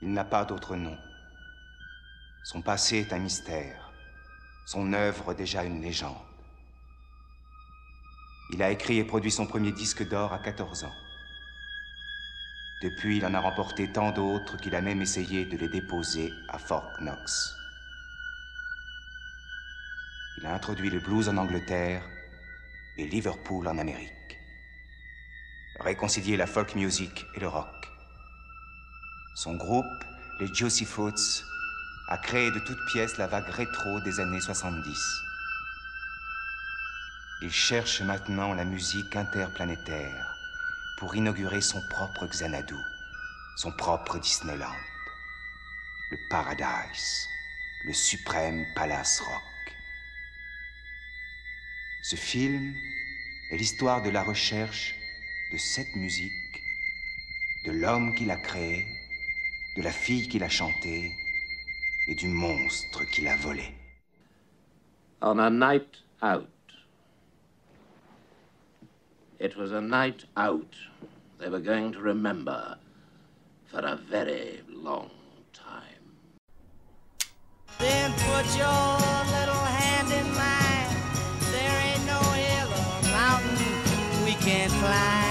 Il n'a pas d'autre nom. Son passé est un mystère. Son œuvre déjà une légende. Il a écrit et produit son premier disque d'or à 14 ans. Depuis, il en a remporté tant d'autres qu'il a même essayé de les déposer à Fort Knox. Il a introduit le blues en Angleterre et Liverpool en Amérique. Réconcilié la folk music et le rock. Son groupe, les Fruits, a créé de toutes pièces la vague rétro des années 70. Il cherche maintenant la musique interplanétaire pour inaugurer son propre Xanadu, son propre Disneyland, le Paradise, le suprême Palace Rock. Ce film est l'histoire de la recherche de cette musique, de l'homme qui l'a créée, de la fille qui l'a chantée et du monstre qui l'a volée. On a night out. It was a night out they were going to remember for a very long time. Then put your little hand in mine. There ain't no hill or mountain we can't climb.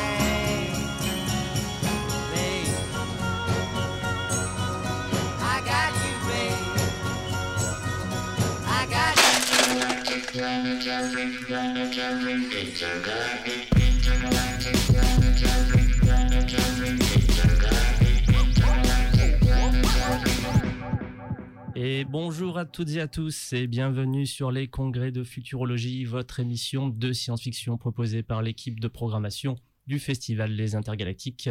Et bonjour à toutes et à tous et bienvenue sur les congrès de futurologie, votre émission de science-fiction proposée par l'équipe de programmation du Festival Les Intergalactiques.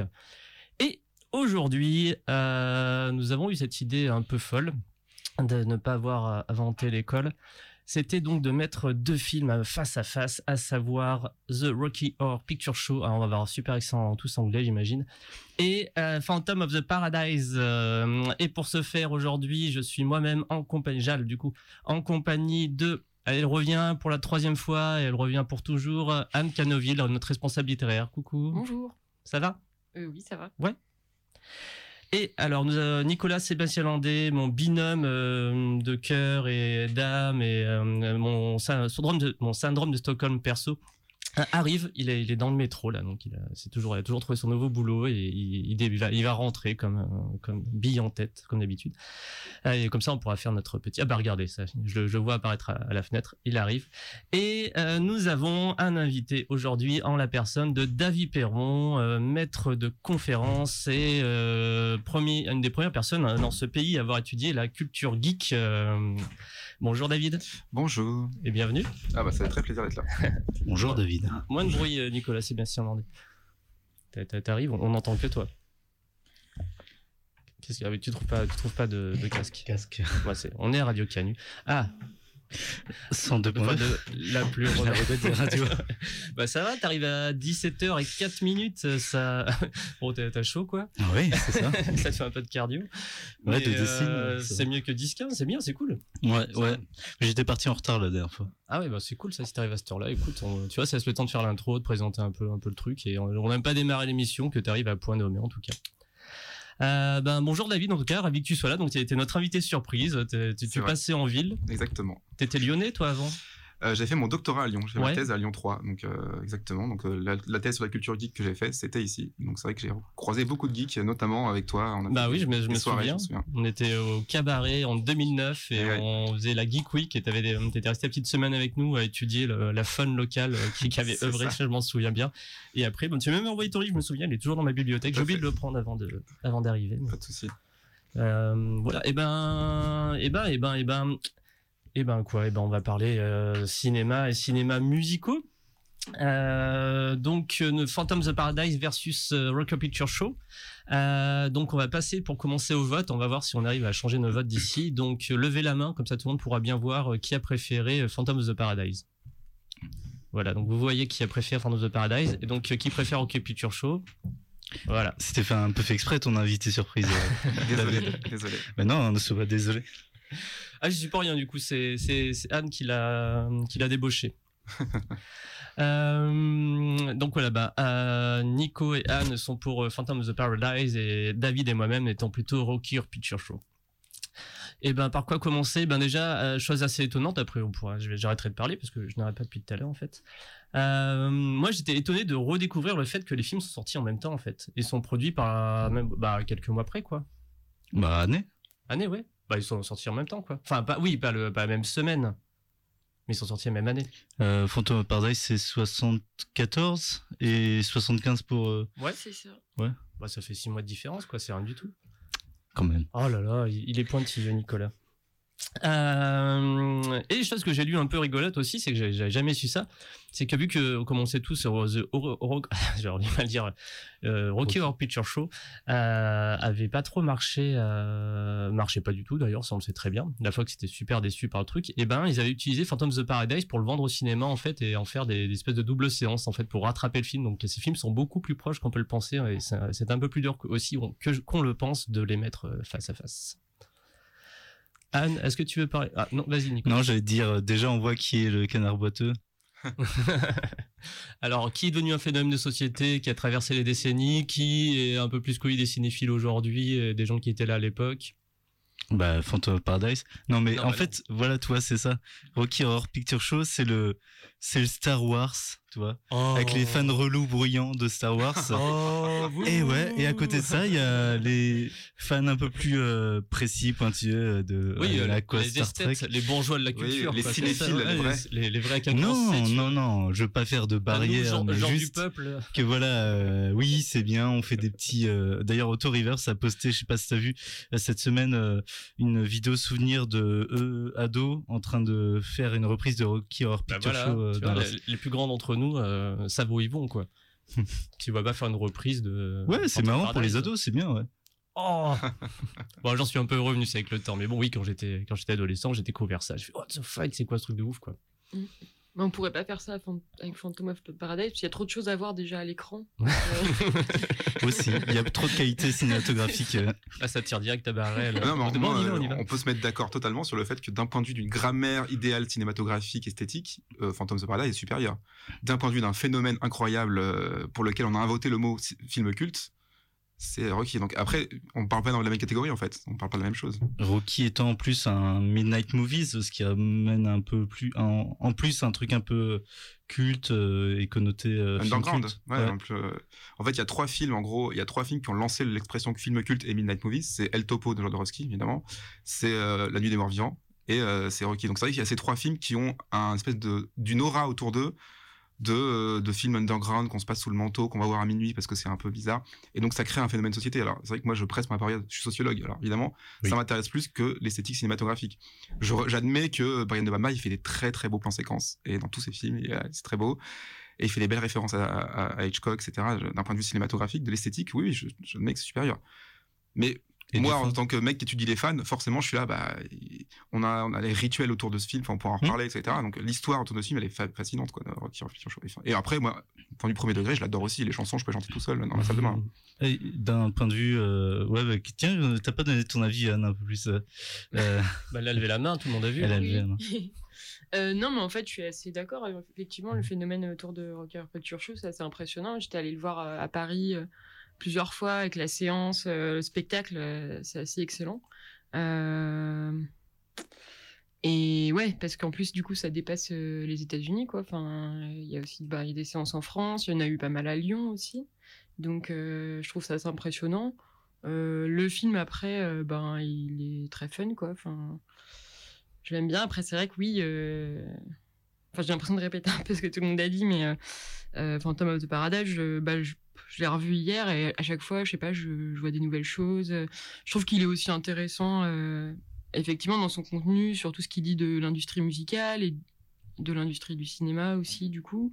Et aujourd'hui, euh, nous avons eu cette idée un peu folle de ne pas avoir inventé l'école. C'était donc de mettre deux films face à face, à savoir The Rocky Horror Picture Show, alors on va avoir un super accent tous anglais j'imagine, et euh, Phantom of the Paradise. Euh, et pour ce faire aujourd'hui, je suis moi-même en compagnie, Jal du coup, en compagnie de elle revient pour la troisième fois et elle revient pour toujours. Anne Canoville, notre responsable littéraire. Coucou. Bonjour. Ça va? Euh, oui, ça va. Et alors, nous avons Nicolas Sébastien Landé, mon binôme euh, de cœur et d'âme et euh, mon, sy- syndrome de, mon syndrome de Stockholm perso. Euh, Arrive, il est, il est dans le métro là, donc il a, c'est toujours, il a toujours trouvé son nouveau boulot et il, il, va, il va rentrer comme, euh, comme bille en tête, comme d'habitude. Euh, Et comme ça, on pourra faire notre petit. Ah bah regardez ça, je, je vois apparaître à, la fenêtre. Il arrive. Et euh, nous avons un invité aujourd'hui en la personne de David Perron, euh, maître de conférence et euh, premier, une des premières personnes euh, dans ce pays à avoir étudié la culture geek. Bonjour David Bonjour. et bienvenue. Ah bah ça fait très plaisir d'être là. Bonjour David. Moins de bruit euh, Nicolas, c'est bien sûr demandé. T'a- t'a- T'arrives, on n'entend que toi. Qu'est-ce qu'il y a Tu trouves pas, tu trouves pas de, de casque? Casque. Ouais, c'est- On est à Radio Canu. Ah, 102 Enfin, la plus des radios. bah ça va, t'arrives à 17h et 4 minutes, ça... Bon, t'as chaud quoi Ah Oui, c'est ça. Ça te fait un peu de cardio. Ouais, de euh, c'est mieux que 10-15, c'est bien, c'est cool. Ouais, ouais. J'étais parti en retard la dernière fois. Ah ouais, bah c'est cool ça, si t'arrives à cette heure-là. Écoute, on- tu vois, ça laisse le temps de faire l'intro, de présenter un peu, un peu le truc, et on on n'a même pas démarré l'émission, que t'arrives à point nommé en tout cas. Euh, ben, bonjour David, en tout cas, ravi que tu sois là. Donc, tu été notre invité surprise. Tu, tu passais en ville. Exactement. T'étais lyonnais, toi, avant? Euh, j'ai fait mon doctorat à Lyon, j'ai fait Ouais. ma thèse à Lyon 3, donc euh, exactement. Donc euh, la, la thèse sur la culture geek que j'ai faite, c'était ici. Donc c'est vrai que j'ai croisé beaucoup de geeks, notamment avec toi. On a Bah fait oui, je me, je des me soirées, souviens. je souviens. On était au cabaret en 2009 et Et ouais. on faisait la Geek Week et t'avais t'étais resté une petite semaine avec nous à étudier le- la fun locale euh, qui, qui avait œuvré, ça. je m'en souviens bien. Et après, bon, tu m'as même envoyé ton livre, je me souviens, il est toujours dans ma bibliothèque. J'ai oublié fait. de le prendre avant de, avant d'arriver. mais- Pas de souci. Voilà. Et ben, et ben, et ben, et ben, et ben quoi? Et ben, on va parler euh, cinéma et cinéma musicaux. Euh, donc, euh, Phantom of the Paradise versus euh, Rocker Picture Show. Euh, donc, on va passer pour commencer au vote. On va voir si on arrive à changer nos votes d'ici. Donc, euh, levez la main, comme ça tout le monde pourra bien voir euh, qui a préféré euh, Phantom of the Paradise. Voilà, donc vous voyez qui a préféré Phantom of the Paradise et donc euh, qui préfère Rocker Picture Show? Voilà. C'était fait un peu fait exprès ton invité surprise. Désolé, désolé. Mais non, ne sois pas désolé. Ah, je suis pas rien du coup, c'est c'est c'est Anne qui l'a qui l'a débauché. Euh, donc voilà, bah, euh, Nico et Anne sont pour euh, Phantom of the Paradise et David et moi-même étant plutôt Rocky or Picture Show. Et ben par quoi commencer? Ben déjà euh, chose assez étonnante. Après on pourra, je vais- j'arrêterai de parler parce que je n'arrête pas depuis tout à l'heure en fait. Euh, moi j'étais étonné de redécouvrir le fait que les films sont sortis en même temps en fait et sont produits par même bah quelques mois après quoi. Bah, année. Année ouais. Bah ils sont sortis en même temps quoi. Enfin pas oui pas le pas la même semaine. Mais ils sont sortis la même année. Euh, Phantom of Paradise, c'est 74 et 75 pour. euh, Ouais. C'est ça. Bah ça fait six mois de différence quoi, c'est rien du tout. quand même. Oh là là, il il est pointilleux, Nicolas. Euh, et chose que j'ai lu un peu rigolote aussi, c'est que j'avais jamais su ça, c'est que vu que, comme on sait tous, The mal dire, euh, Rocky Horror Picture Show euh, avait pas trop marché, euh, marchait pas du tout d'ailleurs, ça on le sait très bien. La fois que c'était super déçu par le truc, et ben ils avaient utilisé Phantom of the Paradise pour le vendre au cinéma en fait et en faire des, des espèces de double séances en fait pour rattraper le film. Donc ces films sont beaucoup plus proches qu'on peut le penser et c'est un peu plus dur aussi qu'on le pense de les mettre face à face. Anne, est-ce que tu veux parler? Ah non, vas-y Nico. Non, j'allais dire, euh, déjà, on voit qui est le canard boiteux. Alors, qui est devenu un phénomène de société, qui a traversé les décennies, qui est un peu plus connu des cinéphiles aujourd'hui, et des gens qui étaient là à l'époque? Bah, Phantom of Paradise. Non, mais Non, en bah fait, voilà, tu vois, c'est ça. Rocky Horror Picture Show, c'est le, c'est le Star Wars, tu vois. Avec les fans relous bruyants de Star Wars. Oh, Et ouais, et à côté de ça, il y a les fans un peu plus euh, précis, pointilleux de Oui, euh, euh, la quoi les Star Trek. les bourgeois de la Oui, culture. les cinéphiles, ouais, les vrais. Les, vrais Non, non, non, je veux pas faire de nous, barrière, genre, mais genre du juste peuple. que voilà, euh, oui, c'est bien, on fait des petits. euh, D'ailleurs, Auto Reverse a posté, je sais pas si t'as vu euh, cette semaine, euh, une vidéo souvenir de eux ados en train de faire une reprise de Rocky Horror Bah Picture voilà, Show. euh, vois, les, les plus grands d'entre nous euh, savent où ils vont, quoi. tu vas pas faire une reprise de. Ouais, c'est marrant pour les ados, c'est bien, ouais. Oh Bon, j'en suis un peu revenu c'est avec le temps, mais bon, oui, quand j'étais quand j'étais adolescent, j'ai découvert ça. Je fais, what the fuck, c'est quoi ce truc de ouf, quoi Mais on pourrait pas faire ça avec Phantom of the Paradise, parce qu'il y a trop de choses à voir déjà à l'écran. Ouais. Euh, Aussi, il y a trop de qualité cinématographique. euh. Là, ça tire direct à Barrel. Ah non, mais on euh, on peut se mettre d'accord totalement sur le fait que d'un point de vue d'une grammaire idéale cinématographique, esthétique, euh, Phantom of the Paradise est supérieur. D'un point de vue d'un phénomène incroyable euh, pour lequel on a inventé le mot film culte, c'est Rocky. Donc après, on parle pas dans la même catégorie en fait. On parle pas de la même chose. Rocky étant en plus un Midnight Movies, ce qui amène un peu plus, en, en plus un truc un peu culte euh, et connoté euh, Underground. culte. Ouais, Ouais. donc, euh, en fait, il y a trois films, en gros, il y a trois films qui ont lancé l'expression film culte et Midnight Movies. C'est El Topo de Jodorowsky, évidemment. C'est euh, La Nuit des Morts Vivants et c'est Rocky. Donc c'est vrai qu'il y a ces trois films qui ont un espèce de d'une aura autour d'eux de, euh, de films underground qu'on se passe sous le manteau, qu'on va voir à minuit parce que c'est un peu bizarre. Et donc ça crée un phénomène de société. Alors c'est vrai que moi je presse ma période, je suis sociologue. Alors évidemment, Oui. ça m'intéresse plus que l'esthétique cinématographique. Je J'admets que Brian De Palma, il fait des très très beaux plans séquences. Et dans tous ses films, c'est très beau. Et il fait des belles références à, à- à Hitchcock, etc. D'un point de vue cinématographique, de l'esthétique, oui, oui, je, j'admets que c'est supérieur. Mais Et moi, en tant que mec qui étudie les fans, forcément, je suis là, bah, on a, on a les rituels autour de ce film, enfin, on pourra en Hmm. reparler, etc. Donc, l'histoire autour de ce film, elle est fa- fascinante, quoi. de Rocky Horror Picture Show. Et après, moi, point du premier degré, je l'adore aussi. Les chansons, je peux chanter tout seul dans la salle de bain. Et D'un point de vue, euh, ouais, bah, tiens, t'as pas donné ton avis, Anne, un peu plus. euh, euh, Bah, elle a levé la main, tout le monde a vu. Elle a oui. levé la main. Euh, non, mais en fait, je suis assez d'accord. Effectivement, le phénomène autour de Rocky Horror Picture Show, c'est assez impressionnant. J'étais allée le voir à Paris euh, plusieurs fois avec la séance, euh, le spectacle, euh, c'est assez excellent. Euh, Et ouais, parce qu'en plus, du coup, ça dépasse les États-Unis, quoi. Enfin, il y a aussi des séances en France, il y en a eu pas mal à Lyon aussi. Donc, je trouve ça assez impressionnant. Le film, après, ben, il est très fun, quoi. Enfin, je l'aime bien. Après, c'est vrai que oui. Enfin, j'ai l'impression de répéter un peu ce que tout le monde a dit, mais Phantom of the Paradise, bah, je, je l'ai revu hier et à chaque fois, je sais pas, je, je vois des nouvelles choses. Je trouve qu'il est aussi intéressant, euh, effectivement, dans son contenu, sur tout ce qu'il dit de l'industrie musicale et de l'industrie du cinéma aussi, du coup.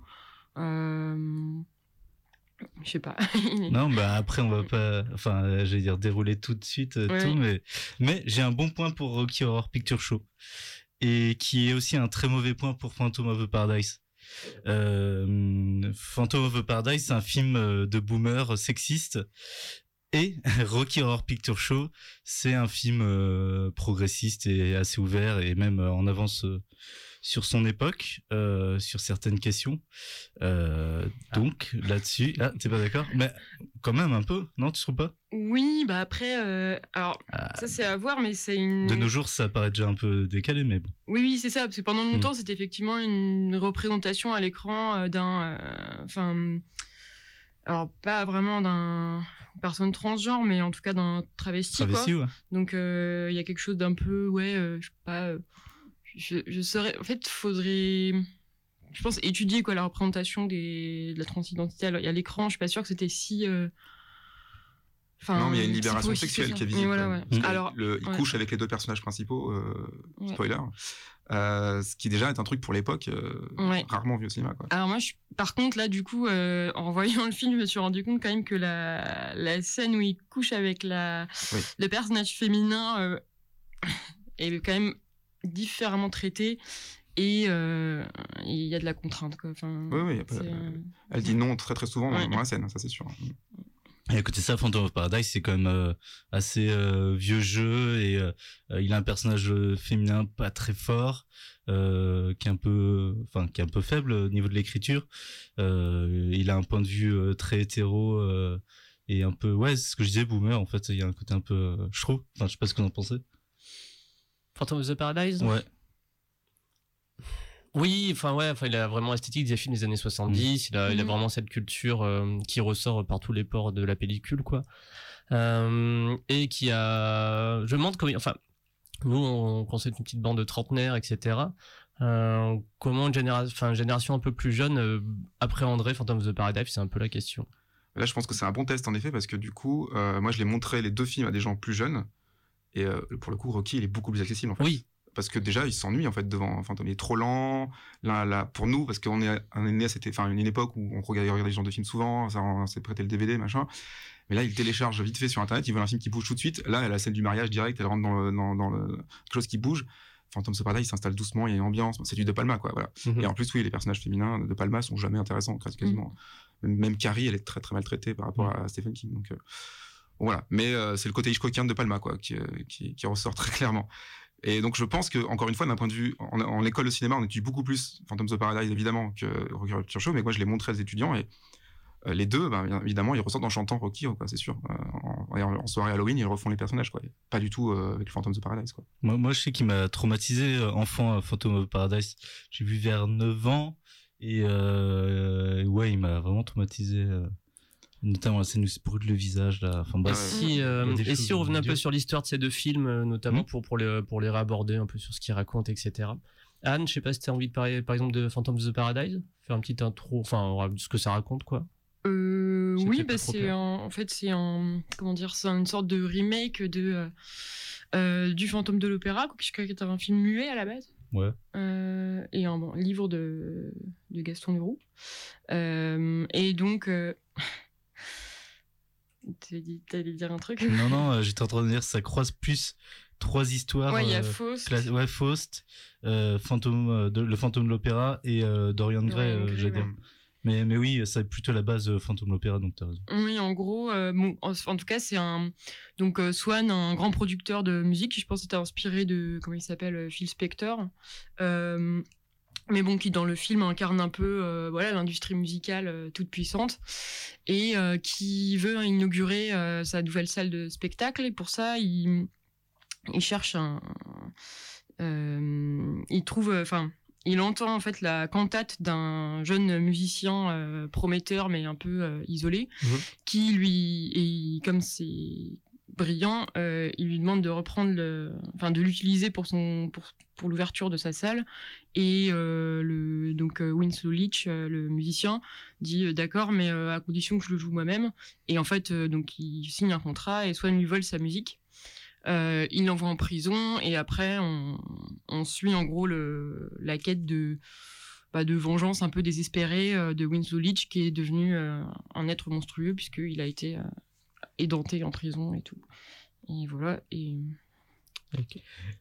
Euh, je sais pas. Non, bah après on va pas, enfin, euh, j'allais dire dérouler tout de suite euh, Ouais. tout, mais mais j'ai un bon point pour Rocky Horror Picture Show et qui est aussi un très mauvais point pour Phantom of the Paradise. Euh, Phantom of the Paradise, c'est un film euh, de boomer sexiste. Et Rocky Horror Picture Show, c'est un film euh, progressiste et assez ouvert et même en avance sur son époque, euh, sur certaines questions. Euh, donc là-dessus, ah, t'es pas d'accord? Mais quand même un peu, non Tu trouves pas? Oui, bah après, euh, alors Ah, ça c'est à voir, mais c'est une. De nos jours, ça paraît déjà un peu décalé, mais bon. Oui, oui, c'est ça. Parce que pendant longtemps, Mm. c'était effectivement une représentation à l'écran euh, d'un. euh, Enfin. alors, pas vraiment d'un personne transgenre, mais en tout cas d'un travesti. quoi. Travesti, ouais. Donc, euh, il y a quelque chose d'un peu. Ouais, euh, je sais pas. Je, je saurais. En fait, faudrait. Je pense étudier quoi la représentation des, de la transidentité à l- à l'écran. Je suis pas sûre que c'était si. euh, Enfin, non, mais il y a une libération sexuelle qui est visible. voilà, ouais. Alors, le- il ouais. couche avec les deux personnages principaux, euh, Ouais. spoiler. Euh, ce qui déjà est un truc pour l'époque euh, rarement vu au cinéma. Quoi. Alors moi, je... par contre, là, du coup, en voyant le film, je me suis rendu compte quand même que la, la scène où il couche avec la... Oui. le personnage féminin est quand même différemment traité et euh, il y a de la contrainte. Quoi. Enfin, Oui, oui, y a pas- c'est, euh, Elle dit non très très souvent dans- Ouais. dans la scène, ça c'est sûr. Et à côté de ça, Phantom of Paradise, c'est quand même euh, assez euh, vieux jeu et il a un personnage féminin pas très fort, euh, qui est un peu, enfin, qui est un peu faible au niveau de l'écriture. Euh, il a un point de vue euh, très hétéro euh, et un peu, ouais, c'est ce que je disais, boomer. En fait, il y a un côté un peu, euh, je trouve. Enfin, je sais pas ce que vous en pensez. Phantom of the Paradise Ouais. Oui, enfin ouais, enfin il a vraiment l'esthétique des films des années 70. Il a, il a Mhm. vraiment cette culture euh, qui ressort par tous les pores de la pellicule, quoi. Euh, et qui a, je me demande comment, enfin, nous on concept une petite bande de trentenaires, etc. Euh, comment une génération, enfin une génération un peu plus jeune euh, appréhenderait Phantom of the Paradise, c'est un peu la question. Là, je pense que c'est un bon test en effet parce que du coup, euh, moi je l'ai montré les deux films à des gens plus jeunes et euh, pour le coup, Rocky il est beaucoup plus accessible en fait. Oui, Parce que déjà, il s'ennuie en fait devant Phantom. Il est trop lent. Là, là, pour nous, parce qu'on est, on est né à cette, enfin, une époque où on regardait, regardait ce genre de films souvent, ça, on s'est prêté le DVD, machin. Mais là, il télécharge vite fait sur Internet, il veut un film qui bouge tout de suite. Là, elle a la scène du mariage direct, elle rentre dans, le, dans, dans le, quelque chose qui bouge. Phantom of Paradise, il s'installe doucement, il y a une ambiance. C'est du De Palma, quoi, voilà. Mhm. Et en plus, oui, les personnages féminins de Palma sont jamais intéressants, quasi- quasiment. Même, même Carrie, elle est très, très maltraitée par rapport à Stephen King. Donc, euh, voilà. Mais euh, c'est le côté Hitchcockien de Palma, quoi, qui, euh, qui, ressort très clairement. Et donc, je pense que, encore une fois, d'un point de vue, en, école de cinéma, on étudie beaucoup plus Phantom of Paradise, évidemment, que Rocky Horror Show, mais moi, je l'ai montré aux étudiants et euh, les deux, ben, évidemment, ils ressortent en chantant Rocky, c'est sûr. En, soirée Halloween, ils refont les personnages, quoi. Pas du tout avec le Phantom of Paradise, quoi. Moi, je sais qu'il m'a traumatisé enfant Phantom of Paradise. J'ai vu vers 9 ans et ouais, il m'a vraiment traumatisé. Notamment la scène où il se brûle le visage là. Enfin bref. Ouais. Si, euh, et si on revenait un peu sur l'histoire de ces deux films, euh, notamment Mhm. pour, pour, les, pour les réaborder un peu sur ce qu'ils racontent, etc. Anne, je sais pas si tu as envie de parler par exemple de Phantom of the Paradise, faire un petit intro, enfin ce que ça raconte quoi. Euh, oui, bah, c'est en fait c'est un comment dire, c'est une sorte de remake de euh, du Fantôme de l'Opéra, quoi, qui était un film muet à la base. Ouais. Euh, et un bon, livre de, de Gaston Leroux. Euh, et donc, euh... t'allais dit- t'allais dire un truc? Non, non, euh, j'étais en train de dire ça croise plus trois histoires. Ouais, il y a euh, Faust. cla- ouais, Faust, euh, fantôme, de, le fantôme de l'opéra et euh, Dorian Gray, j'allais dire. Mais, mais oui, c'est plutôt la base fantôme de l'opéra, donc t'as raison. Oui, en gros, bon, en, en tout cas, c'est un. Donc, Swan, un grand producteur de musique, qui je pense était inspiré de. Comment il s'appelle Phil Spector. Mais bon, qui dans le film incarne un peu euh, voilà l'industrie musicale euh, toute puissante et euh, qui veut inaugurer sa nouvelle salle de spectacle. Et pour ça, il, il cherche un. il trouve. Enfin. il entend en fait la cantate d'un jeune musicien prometteur mais un peu isolé, Mhm. qui lui, et comme c'est brillant, euh, il lui demande de reprendre enfin de l'utiliser pour son, pour, pour l'ouverture de sa salle. Et euh, le, donc euh, Winslow Leach, le musicien, dit d'accord, mais à condition que je le joue moi-même. Et en fait, donc il signe un contrat et Swan lui vole sa musique. Euh, il l'envoie en prison et après on, suit en gros le, la quête de, bah, de vengeance un peu désespérée de Winslow Leach qui est devenu un être monstrueux puisqu'il a été édenté en prison et tout. Et voilà. Et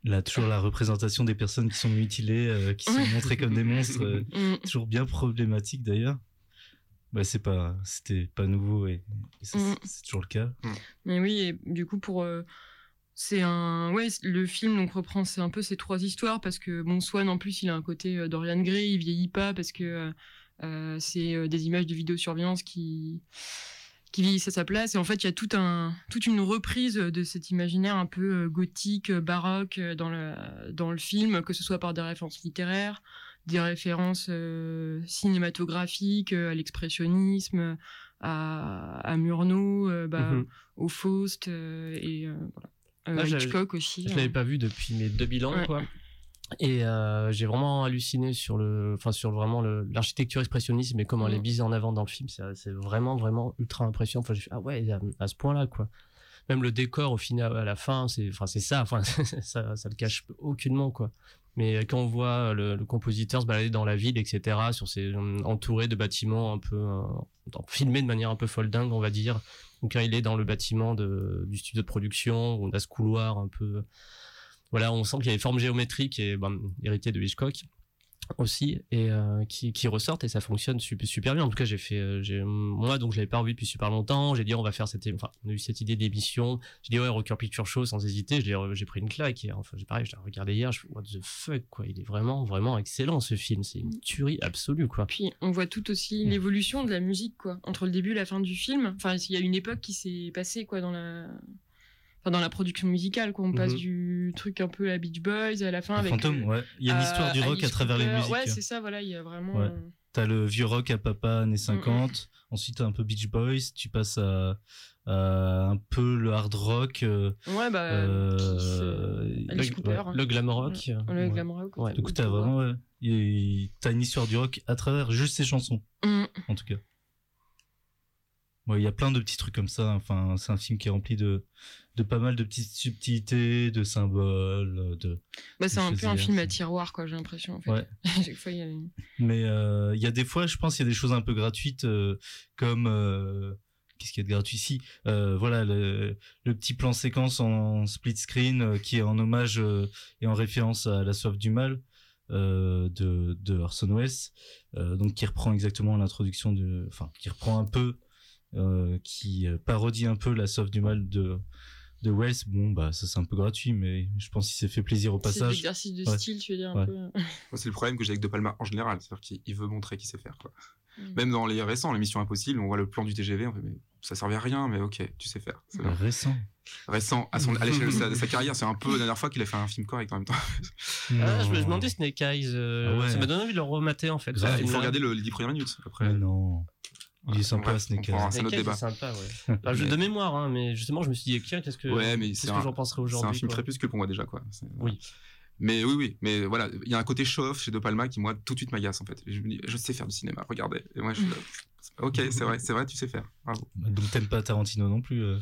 Là, toujours la représentation des personnes qui sont mutilées, euh, qui sont montrées comme des monstres, euh, Mm. toujours bien problématique d'ailleurs. Bah, c'est pas, c'était pas nouveau et, et ça, Mm. c'est- toujours le cas. Mais oui, et du coup, pour, euh, C'est un ouais le film donc reprend c'est un peu ces trois histoires parce que bon Swan en plus il a un côté euh, Dorian Gray il vieillit pas parce que c'est euh, des images de vidéosurveillance qui qui vieillissent à sa place et en fait il y a tout un toute une reprise de cet imaginaire un peu euh, gothique euh, baroque euh, dans le dans le film que ce soit par des références littéraires des références euh, cinématographiques à l'expressionnisme à, à Murnau euh, bah, Mhm. au Faust et voilà. Euh, Ah, Hitchcock aussi. Je hein. l'avais pas vu depuis mes 2000 ans, Ouais. quoi. Et euh, j'ai vraiment halluciné sur le, enfin sur vraiment l'architecture expressionniste, mais comment elle est Mm. mise en avant dans le film, c'est vraiment vraiment ultra impressionnant. Enfin, j'ai fait, ah ouais, à, à ce point-là, quoi. Même le décor au final, à la fin, c'est, enfin c'est ça, enfin ça, ça le cache aucunement, quoi. Mais quand on voit le, le compositeur se balader dans la ville, etc., sur ces entouré de bâtiments un peu euh, filmés de manière un peu folle dingue, on va dire. Donc quand il est dans le bâtiment de, du studio de production, on a ce couloir un peu voilà, on sent qu'il y a des formes géométriques et ben, héritées de Hitchcock aussi et euh, qui, qui ressortent et ça fonctionne super, super bien. En tout cas, j'ai fait, euh, moi donc je l'avais pas revu depuis super longtemps. J'ai dit on va faire cette, enfin on a eu cette idée d'émission. J'ai dit ouais Rocker Picture Show sans hésiter. J'ai pris une claque et enfin j'ai pareil, je l'ai regardé hier. Je what the fuck quoi, il est vraiment vraiment excellent ce film. C'est une tuerie absolue quoi. Puis on voit tout aussi Mm. l'évolution de la musique quoi entre le début et la fin du film. Enfin il y a une époque qui s'est passée quoi dans la enfin, dans la production musicale quoi. On passe Mhm. du truc un peu à Beach Boys à la fin Le avec fantôme, euh, ouais. Il y a une à histoire du rock Alice à travers les Cooper. musiques. Ouais c'est ça voilà il y a vraiment. Ouais. euh, T'as le vieux rock à papa, années Mm, 50. Ensuite, t'as un peu Beach Boys. Tu passes à, à un peu le hard rock. euh, Ouais bah euh, Alice le- Cooper. ouais. hein. Le glam rock. Le ouais. glam rock. Ouais. Du coup, t'as vraiment, ouais. Et T'as une histoire du rock à travers juste ces chansons, Mm. en tout cas. Ouais, il y a plein de petits trucs comme ça. Enfin, c'est un film qui est rempli de, de pas mal de petites subtilités, de symboles, de. Bah c'est un peu un film à tiroir quoi j'ai l'impression en fait. Ouais. chaque fois il y a Mais euh, il y a des fois, je pense, il y a des choses un peu gratuites, euh, comme euh, qu'est-ce qu'il y a de gratuit? Ici Voilà, le, le petit plan séquence en split screen qui est en hommage et en référence à La soif du mal de, de Orson Welles, donc qui reprend exactement l'introduction de, enfin, qui reprend un peu, qui parodie un peu La soif du mal de de Wells. Bon, bah ça c'est un peu gratuit, mais je pense qu'il s'est fait plaisir au C'est passage. l'exercice de Ouais. style tu veux dire un Ouais. peu. C'est le problème que j'ai avec De Palma en général, c'est-à-dire qu'il il veut montrer qu'il sait faire. Quoi. Mm. Même dans les récents, les Missions Impossibles, on voit le plan du TGV, on fait, mais ça servait à rien, mais ok, tu sais faire. C'est. Récent. Récent, à, son, à l'échelle de sa, de sa carrière, c'est un peu la dernière fois qu'il a fait un film correct en même temps. Ah, je me demandais Snake Eyes. euh, Ah ouais. Ça m'a donné envie de le remater en fait. Il faut regarder le- les 10 premières minutes. Après, Mais non. Il est sympa, bref, Snake c'est notre Snake Eyes, débat. c'est sympa, ouais. Je- de mémoire, hein, mais justement, je me suis dit, tiens, qu'est-ce que, Ouais, mais qu'est-ce c'est que un- j'en penserais C'est aujourd'hui un film quoi. crépuscule pour moi déjà, quoi. C'est- Oui. Mais oui, oui, mais voilà, il y a un côté show-off chez De Palma qui, moi, tout de suite m'agace en fait. Je me dis, je sais faire du cinéma, regardez. Et moi, je suis là, ok, c'est vrai, c'est vrai, tu sais faire. Bravo. Donc t'aimes pas Tarantino non plus. euh.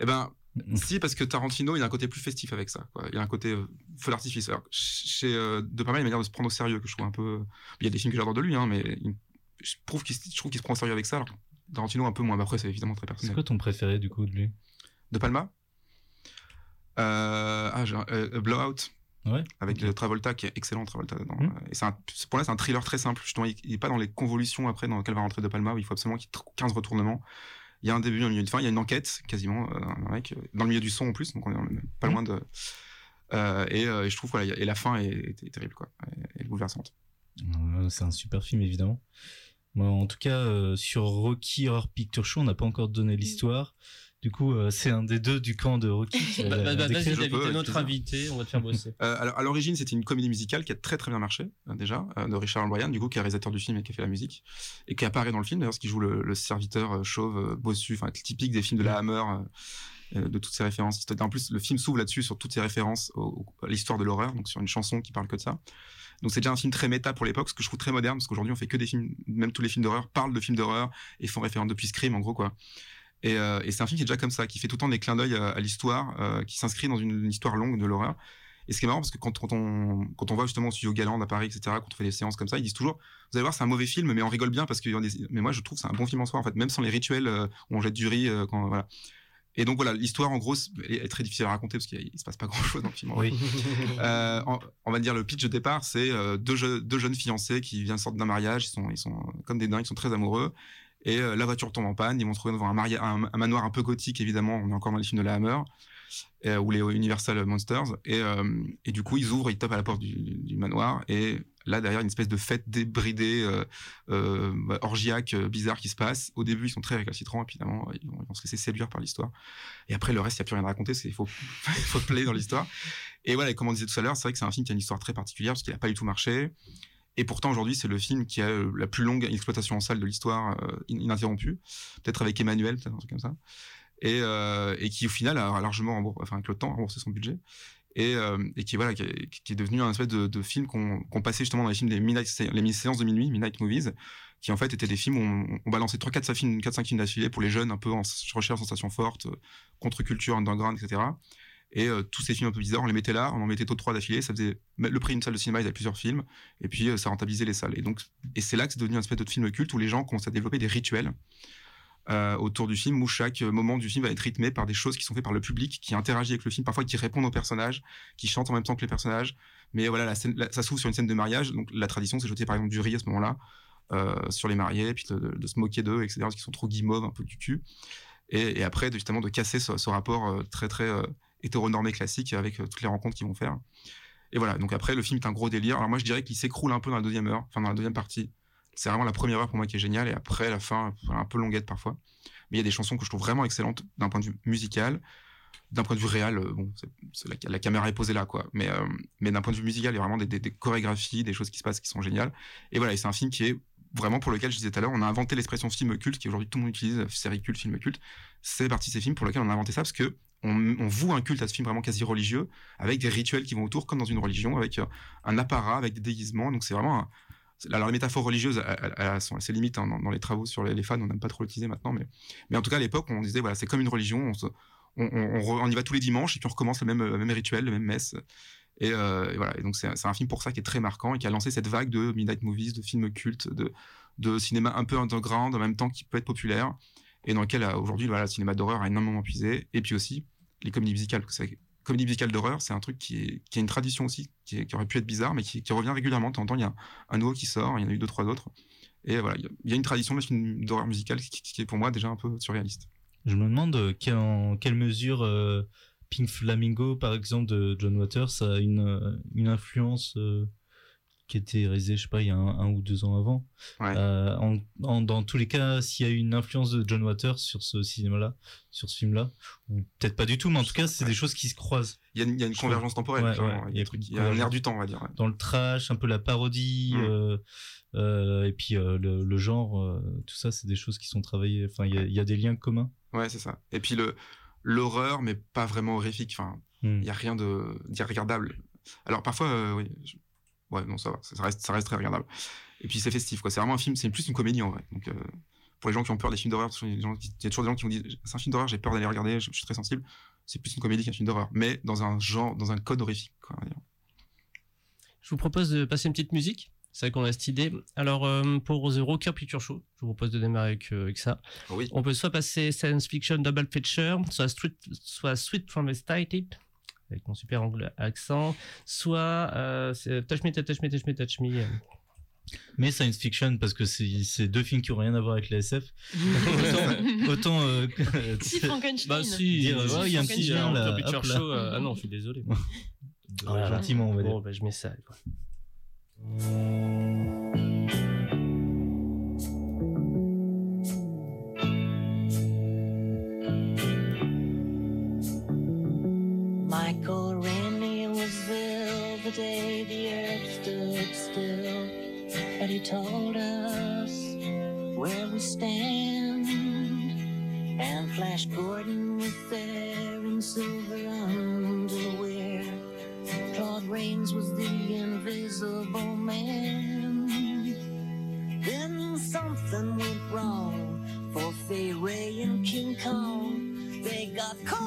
Eh ben, si, parce que Tarantino, il a un côté plus festif avec ça. Quoi. Il a un côté euh, feu d'artifice. Alors, Chez euh, De Palma, il y a une manière de se prendre au sérieux que je trouve un peu. Il y a des films que j'adore de lui, hein, mais il- je trouve qu'il se- je trouve qu'il se prend au sérieux avec ça. Alors, Tarantino, un peu moins. Mais après, c'est évidemment très C'est personnel. quoi ton préféré du coup de lui? De Palma? Euh, ah, euh, Blowout. Ouais. Avec le Travolta qui est excellent Travolta dedans. Mhm. Et c'est c'est- pour là c'est un thriller très simple. Justement, il, il est pas dans les convolutions après dans lesquelles va rentrer De Palma où il faut absolument qu'il y ait 15 retournements. Il y a un début, un milieu, une fin. Il y a une enquête quasiment euh, un mec euh, dans le milieu du son en plus, donc on est dans le- pas Mhm. loin de. euh, et, euh, et je trouve voilà, et la fin est, est- est terrible quoi, et, et bouleversante. Euh, C'est un super film évidemment. Moi, en tout cas, euh, sur Rocky Horror Picture Show, on n'a pas encore donné l'histoire. Du coup, euh, c'est un des deux du camp de Rocky. qui a Bah, bah, bah. Vas-y, David, t'es notre invité, on va te faire bosser. Euh, alors, à l'origine, c'était une comédie musicale qui a très très bien marché, déjà, de Richard Bryan, du coup, qui est réalisateur du film et qui a fait la musique, et qui apparaît dans le film, d'ailleurs, parce qu'il joue le, le serviteur chauve, bossu, enfin, typique des films de la Hammer, de toutes ces références. En plus, le film s'ouvre là-dessus, sur toutes ces références à l'histoire de l'horreur, donc sur une chanson qui parle que de ça. Donc c'est déjà un film très méta pour l'époque, ce que je trouve très moderne, parce qu'aujourd'hui on fait que des films, même tous les films d'horreur parlent de films d'horreur et font référence depuis Scream en gros quoi. Et, euh, et c'est un film qui est déjà comme ça, qui fait tout le temps des clins d'œil à, l'histoire, euh, qui s'inscrit dans une, histoire longue de l'horreur. Et ce qui est marrant, parce que quand, on, quand on va justement au studio Galand à Paris, etc., quand on fait des séances comme ça, ils disent toujours, vous allez voir, c'est un mauvais film, mais on rigole bien parce que, mais moi je trouve que c'est un bon film en soi, en fait, même sans les rituels euh, où on jette du riz, euh, quand, voilà. Et donc voilà, l'histoire en gros est, très difficile à raconter parce qu'il il se passe pas grand chose dans le film. Oui. Euh, en- on va dire le pitch de départ, c'est euh, deux, je- deux jeunes fiancés qui viennent sortir d'un mariage, ils sont, ils sont comme des dingues, ils sont très amoureux. Et euh, la voiture tombe en panne, ils vont se retrouver devant un, maria- un, un manoir un peu gothique, évidemment, on est encore dans les films de la Hammer. euh, ou les Universal Monsters. Et, et du coup, ils ouvrent, ils tapent à la porte du, du manoir. Et là, derrière, une espèce de fête débridée, euh, euh, orgiaque, euh, bizarre qui se passe. Au début, ils sont très récalcitrants, évidemment, ils vont, ils vont se laisser séduire par l'histoire. Et après, le reste, il n'y a plus rien à raconter, il faut, faut dans l'histoire. Et voilà, comme on disait tout à l'heure, c'est vrai que c'est un film qui a une histoire très particulière, parce qu'il n'a pas du tout marché. Et pourtant, aujourd'hui, c'est le film qui a la plus longue exploitation en salle de l'histoire in- ininterrompue. Peut-être avec Emmanuel, peut-être un truc comme ça. Et, qui, au final, a largement, enfin, avec le temps, remboursé son budget. Et, euh, et qui, voilà, qui, est, devenu un espèce de, film qu'on passait justement dans les films des midnight, les séances de minuit, Midnight Movies, qui en fait étaient des films où on, balançait 3-4 films, 4-5 films d'affilée pour les jeunes, un peu en recherche de sensations fortes, euh, contre-culture, underground, etc. Et euh, tous ces films un peu bizarres, on les mettait là, on en mettait tôt 3 d'affilée, ça faisait le prix d'une salle de cinéma, il y avait plusieurs films, et puis ça rentabilisait les salles. Et donc, et c'est là que c'est devenu un espèce de film culte où les gens commencent à développer des rituels euh, autour du film où chaque moment du film va être rythmé par des choses qui sont faites par le public, qui interagit avec le film, parfois qui répondent aux personnages, qui chantent en même temps que les personnages. Mais voilà, la scène, ça s'ouvre sur une scène de mariage, donc la tradition c'est jeter par exemple du riz à ce moment-là euh, sur les mariés, puis de, se moquer d'eux, etc. Parce qu'ils sont trop guimauves, un peu cucu. Et, et après, justement, de casser ce, rapport euh, très très euh, hétéronormé classique avec toutes les rencontres qu'ils vont faire. Et voilà, donc après, le film est un gros délire. Alors moi, je dirais qu'il s'écroule un peu dans la deuxième heure, enfin dans la deuxième partie. C'est vraiment la première heure pour moi qui est géniale, et après, la fin, un peu longuette parfois. Mais il y a des chansons que je trouve vraiment excellentes d'un point de vue musical. D'un point de vue réel, euh, bon, la, caméra est posée là, quoi. Mais, euh, mais d'un point de vue musical, il y a vraiment des, chorégraphies, des choses qui se passent qui sont géniales. Et voilà, c'est un film qui est vraiment pour lequel je disais tout à l'heure, on a inventé l'expression film culte, qui aujourd'hui tout le monde utilise, série culte, film culte. C'est parti ces films pour lesquels on a inventé ça parce que on, on voue un culte à ce film vraiment quasi religieux, avec des rituels qui vont autour, comme dans une religion, avec euh, un apparat, avec des déguisements. Donc c'est vraiment un- alors la métaphore religieuse elle, elle- elle a son- ses limites hein, dans, les travaux sur les, les fans, on n'aime pas trop l'utiliser maintenant, mais, mais en tout cas à l'époque on disait voilà c'est comme une religion, on, y va tous les dimanches et puis on recommence le même, rituel, le même messe. Et, euh, et voilà, et donc c'est un film pour ça qui est très marquant et qui a lancé cette vague de midnight movies, de films cultes, de, cinéma un peu underground en même temps qui peut être populaire et dans lequel euh, aujourd'hui voilà, le cinéma d'horreur a énormément puisé. Et puis aussi les comédies musicales. Comédie musicale d'horreur, c'est un truc qui, a une tradition aussi, qui, aurait pu être bizarre, mais qui, revient régulièrement. De temps en temps, il y a un, nouveau qui sort, il y en a eu deux, trois autres. Et voilà, il y a- une tradition d'horreur musicale qui, est pour moi déjà un peu surréaliste. Je me demande euh, en quelle mesure euh, Pink Flamingo, par exemple, de John Waters, a une, euh, influence qui était réalisée, je sais pas, il y a un, un ou deux ans avant. Ouais. Euh, en, en- dans tous les cas, s'il y a eu une influence de John Waters sur ce cinéma-là, sur ce film-là, ou peut-être pas du tout, mais en tout cas, c'est Ouais. des choses qui se croisent. Il y a une, il y a une Je convergence temporelle, Ouais, il y a, trucs- il y a un air du temps, on va dire. Dans le trash, un peu la parodie, Mm. euh, euh, et puis le, le genre, tout ça, c'est des choses qui sont travaillées. Enfin, il y a- il y a des liens communs. Ouais, c'est ça. Et puis le l'horreur, mais pas vraiment horrifique. Enfin, Hmm. il n'y a rien de d'irregardable. Alors parfois, euh, oui. Ouais, non, ça va. Ça reste, ça reste très regardable. Et puis c'est festif, quoi. C'est vraiment un film, c'est plus une comédie en vrai. Donc euh, pour les gens qui ont peur des films d'horreur, il y a toujours des gens qui me disent c'est un film d'horreur, j'ai peur d'aller regarder, je, je suis très sensible. C'est plus une comédie qu'un film d'horreur, mais dans un genre, dans un code horrifique, quoi. Je vous propose de passer une petite musique. C'est vrai qu'on a cette idée. Alors, euh, pour The Rocker Picture Show, je vous propose de démarrer avec, euh, avec ça. Oh oui. On peut soit passer Science Fiction Double Feature, soit, Street, soit Sweet from the Started, avec mon super anglais accent, soit euh, c'est Touch Me, Touch Me, Touch Me, Touch Me. euh. Mais science fiction, parce que c'est deux films qui ont rien à voir avec la SF. autant. autant euh, Si Frankenstein. Bah si, euh, ouais, il y a un petit euh, lien, là, hop là. Show. euh, ah non, je suis désolé. Ouais, gentiment, on va dire. Bon, bah, je mets ça. quoi. Rennie was there the day the earth stood still, and he told us where we stand. And Flash Gordon was there in silver underwear. Claude Rains was the invisible man. Then something went wrong for Fay Ray and King Kong. They got caught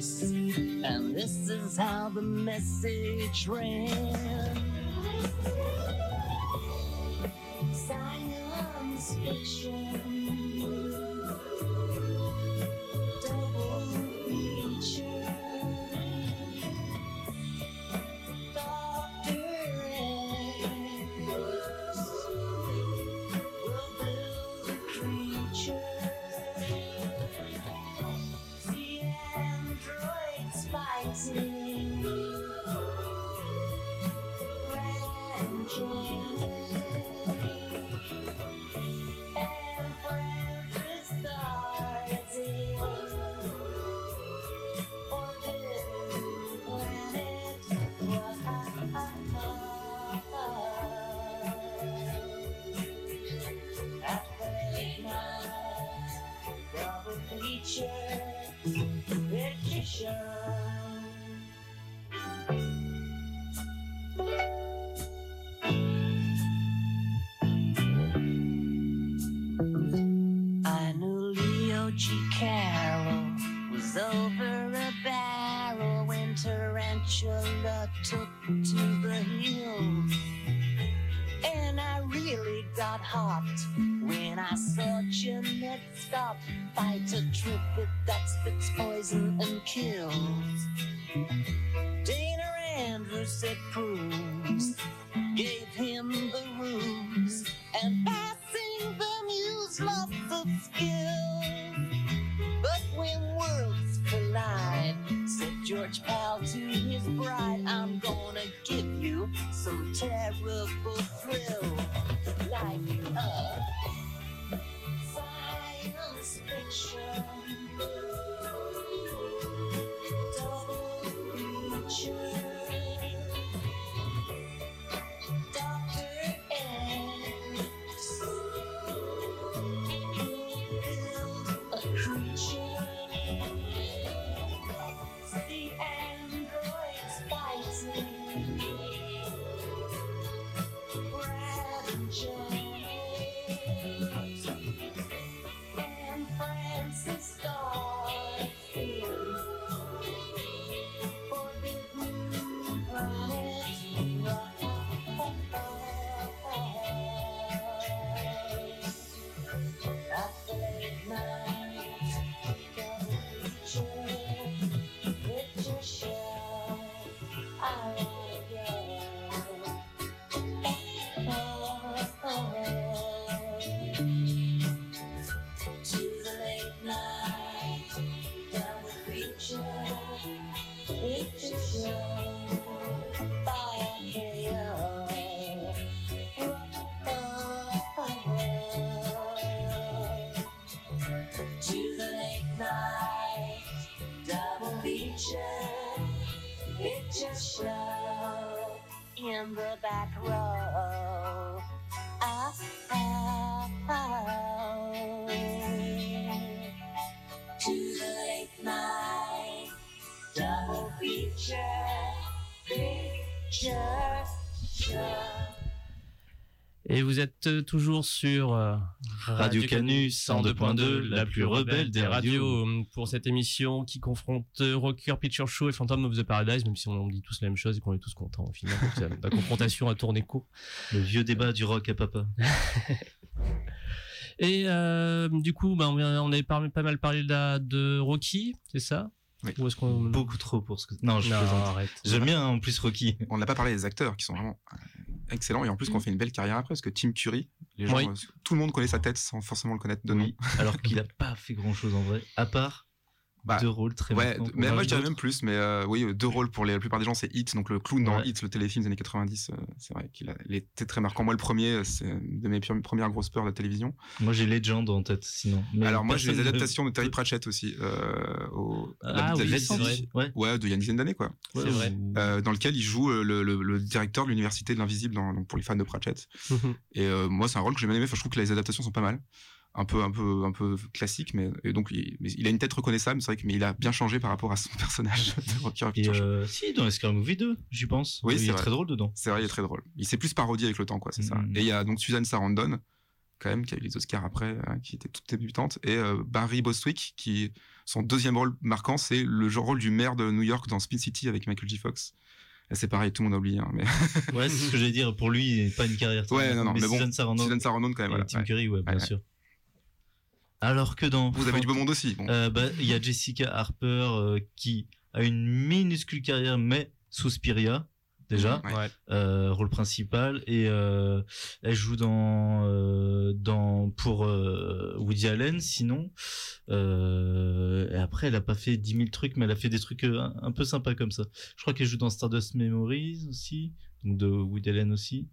And this is how the message ran. Terrible thrill, like a science fiction. Double feature. Êtes euh, toujours sur euh, Radio Canus 102.2, la plus rebelle des radios. euh, Pour cette émission qui confronte euh, Rocker Picture Show et Phantom of the Paradise, même si on dit tous la même chose et qu'on est tous contents au final. Donc, c'est- La confrontation a tourné court. Le vieux débat du rock à papa. Et euh, du coup, bah, on, avait pas, pas mal parlé de, Rocky, c'est ça? Oui. Ou est-ce qu'on... Beaucoup trop pour ce que. Non, je Non, plaisante. J'aime bien en plus Rocky. On n'a pas parlé des acteurs qui sont vraiment excellents et en plus qu'on fait une belle carrière après parce que Tim Curry, les gens, Oui. euh, tout le monde connaît sa tête sans forcément le connaître de nom. Oui, alors qu'il a pas fait grand chose en vrai, à part Bah, deux rôles très Ouais, mais moi je dirais même plus, mais euh, oui, euh, deux rôles pour les- la plupart des gens, c'est Hit, donc le clown dans Ouais. Hit, le téléfilm des années 90, euh, c'est vrai qu'il a- il était très marquant. Moi, le premier, c'est une de mes premières grosses peurs de la télévision. Moi j'ai Legend en tête sinon. Mais Alors, moi, j'ai les adaptations de Terry Pratchett aussi, euh, au, Ah la- oui, vrai. Ouais. Ouais, de il y a une dizaine d'années, quoi. C'est vrai. Euh, dans lequel il joue le, le- le directeur de l'université de l'invisible dans- donc pour les fans de Pratchett. Mhm. Et euh, moi, c'est un rôle que j'ai bien aimé. Enfin, je trouve que les adaptations sont pas mal. Un peu, un peu, un peu classique, mais et donc il, mais il a une tête reconnaissable. C'est vrai que mais il a bien changé par rapport à son personnage de Rocky Horror Et Picture euh, si, dans Scary Movie 2, j'y pense. Oui, il est très drôle dedans. C'est vrai, il est très drôle. Il s'est plus parodié avec le temps, quoi. C'est ça. Mhm. Et il y a donc Suzanne Sarandon, quand même, qui a eu les Oscars après, hein, qui était toute débutante, et euh, Barry Bostwick, qui son deuxième rôle marquant, c'est le genre rôle du maire de New York dans Spin City avec Michael J. Fox. C'est pareil, tout le monde a oublié. hein, mais Ouais, c'est ce que j'allais dire. Pour lui, pas une carrière. très Ouais, non, non, mais bon, Suzanne Sarandon Sarandon, quand même. et voilà, Tim ouais. Curry, ouais, bien Ouais, sûr. Alors que dans. Vous avez du beau monde aussi. Bon. Euh, bah, il y a Jessica Harper euh, qui a une minuscule carrière, mais Suspiria, déjà, Ouais. Ouais. euh, rôle principal, et euh, elle joue dans euh, dans pour euh, Woody Allen, sinon. Euh, et après, elle a pas fait 10 000 trucs, mais elle a fait des trucs euh, un, un peu sympas comme ça. Je crois qu'elle joue dans Stardust Memories aussi, donc de Woody Allen aussi.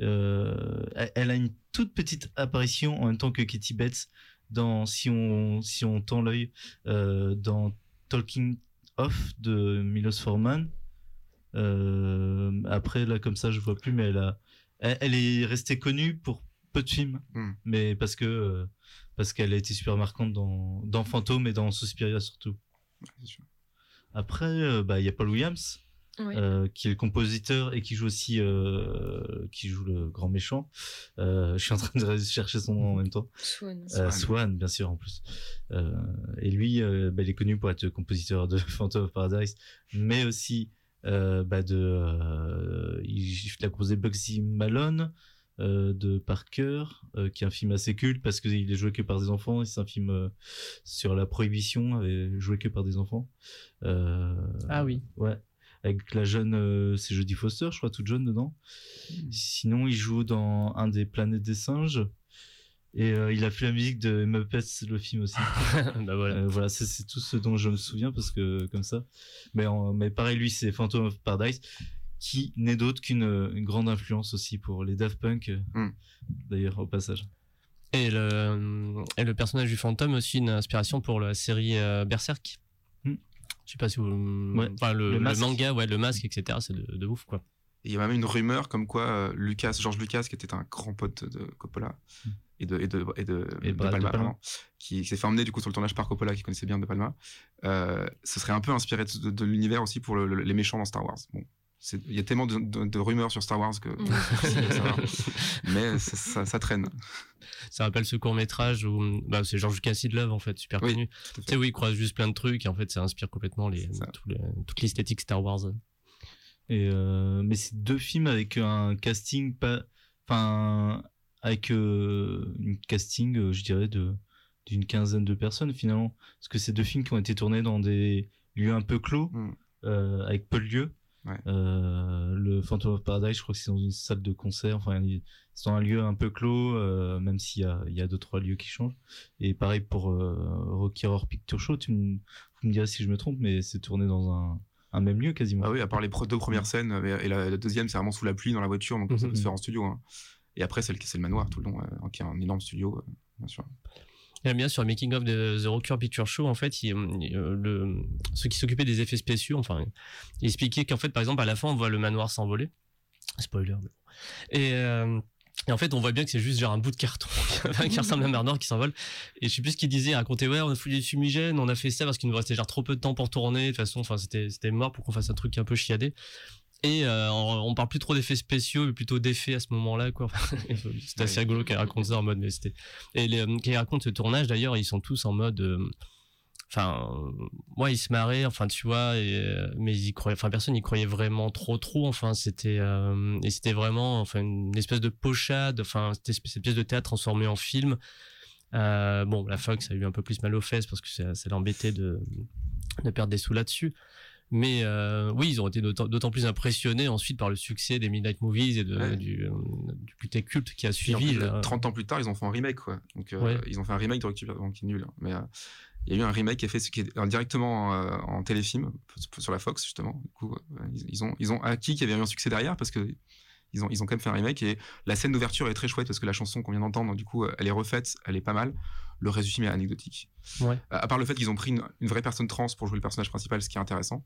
Euh, elle, elle a une toute petite apparition en même temps que Katie Bates dans si on si on tend l'œil euh, dans Talking Off de Milos Forman. Euh, après là comme ça je vois plus mais elle a elle, elle est restée connue pour peu de films Hmm. mais parce que euh, parce qu'elle a été super marquante dans dans Fantôme et dans Suspiria surtout. sûr. Après bah il y a Paul Williams Euh, qui est le compositeur et qui joue aussi euh, qui joue le grand méchant. Euh, je suis en train de chercher son nom en même temps. Swan. Euh, Swan. Swan, bien sûr, en plus. Euh, et lui, euh, bah, il est connu pour être compositeur de Phantom of Paradise, mais aussi euh, bah, de. euh, il, a composé Bugsy Malone euh, de Parker, euh, qui est un film assez culte parce qu'il est joué que par des enfants. et C'est un film euh, sur la prohibition, joué que par des enfants. Euh, Ah oui. Ouais. Avec la jeune, euh, c'est Jodie Foster, je crois, toute jeune dedans. Sinon, il joue dans un des planètes des singes. Et euh, il a fait la musique de Muppets, le film aussi. bah voilà. Euh, voilà, c'est tout ce dont je me souviens parce que comme ça. Mais, en- mais pareil, lui, c'est Phantom of Paradise, qui n'est d'autre qu'une une grande influence aussi pour les Daft Punk, euh, Mm. d'ailleurs, au passage. Et le, et le personnage du fantôme aussi une inspiration pour la série euh, Berserk. Je sais pas si vous. Ouais, Enfin, le, le le masque. manga, ouais, le masque, etc. C'est de, de ouf, quoi. Il y a même une rumeur comme quoi euh, Lucas, George Lucas, qui était un grand pote de Coppola et de et de et de, Et de Palma, De Palma. pardon, qui s'est fait emmener du coup sur le tournage par Coppola, qui connaissait bien De Palma, euh, ce serait un peu inspiré de, de l'univers aussi pour le- le- les méchants dans Star Wars. Bon, il y a tellement de, de- de rumeurs sur Star Wars que savoir. mais ça, ça- ça traîne. Ça rappelle ce court métrage où bah, c'est George Lucas de Love en fait, super Oui, connu. Tu sais, oui, il croise juste plein de trucs et en fait, ça inspire complètement les, toute l'esthétique Star Wars. Et euh, mais c'est deux films avec un casting pas, enfin avec euh, une casting, euh, je dirais de d'une quinzaine de personnes finalement, parce que c'est deux films qui ont été tournés dans des lieux un peu clos, Mm. euh, avec peu de lieux. Ouais. Euh, le Phantom of Paradise, je crois que c'est dans une salle de concert, enfin c'est dans un lieu un peu clos, euh, même s'il y a il y a deux trois lieux qui changent. Et pareil pour euh, Rocky Horror Picture Show, tu me, vous me direz si je me trompe, mais c'est tourné dans un un même lieu quasiment. Ah oui, à part les deux premières scènes, euh, et la, la deuxième, c'est vraiment sous la pluie dans la voiture, donc ça peut se Mhm. faire en studio. hein. Et après, c'est le, c'est le manoir tout le long, qui est un énorme studio, bien sûr. J'aime bien sur making of The Rocker Picture Show, en fait, euh, le, ceux qui s'occupaient des effets spéciaux, enfin, il expliquait qu'en fait, par exemple, à la fin, on voit le manoir s'envoler. Spoiler. Et, euh, et en fait, on voit bien que c'est juste genre un bout de carton qui ressemble à un manoir qui s'envole. Et je sais plus ce qu'il disait. Il racontait, ouais, on a foutu des fumigènes, on a fait ça parce qu'il nous restait genre trop peu de temps pour tourner. De toute façon, enfin, c'était, c'était mort pour qu'on fasse un truc un peu chiadé. Et euh, on, parle plus trop d'effets spéciaux, mais plutôt d'effets à ce moment-là, quoi. c'était assez rigolo qu'elle raconte ça en mode, mais c'était. Et les, euh, quand ils racontent ce tournage, d'ailleurs, ils sont tous en mode. euh, Enfin, euh, moi, ils se marraient, enfin, tu vois, et, euh, mais ils croyaient, enfin, personne n'y croyait vraiment trop, trop, enfin, c'était, euh, et c'était vraiment, enfin, une espèce de pochade, enfin, c'était cette pièce de théâtre transformée en film. Bon, la Fox a eu un peu plus mal aux fesses parce que ça, ça l'embêtait de, de perdre des sous là-dessus. Mais euh, oui, ils ont été d'autant plus impressionnés ensuite par le succès des Midnight Movies et de, Ouais. du, du culte culte qui a en suivi. plus, là. 30 ans plus tard, ils ont fait un remake, quoi. Donc, euh, Ouais. ils ont fait un remake de Rocky Balboa qui est nul. hein. Mais euh, il y a eu un remake qui est fait qui est directement en téléfilm sur la Fox, justement. Du coup, ils, ils ont, ils ont acquis qu'il y avait eu un succès derrière parce que ils ont, ils ont quand même fait un remake et la scène d'ouverture est très chouette parce que la chanson qu'on vient d'entendre, du coup, euh, elle est refaite, elle est pas mal. Le reste du film est anecdotique. Ouais. À à part le fait qu'ils ont pris une, une vraie personne trans pour jouer le personnage principal, ce qui est intéressant.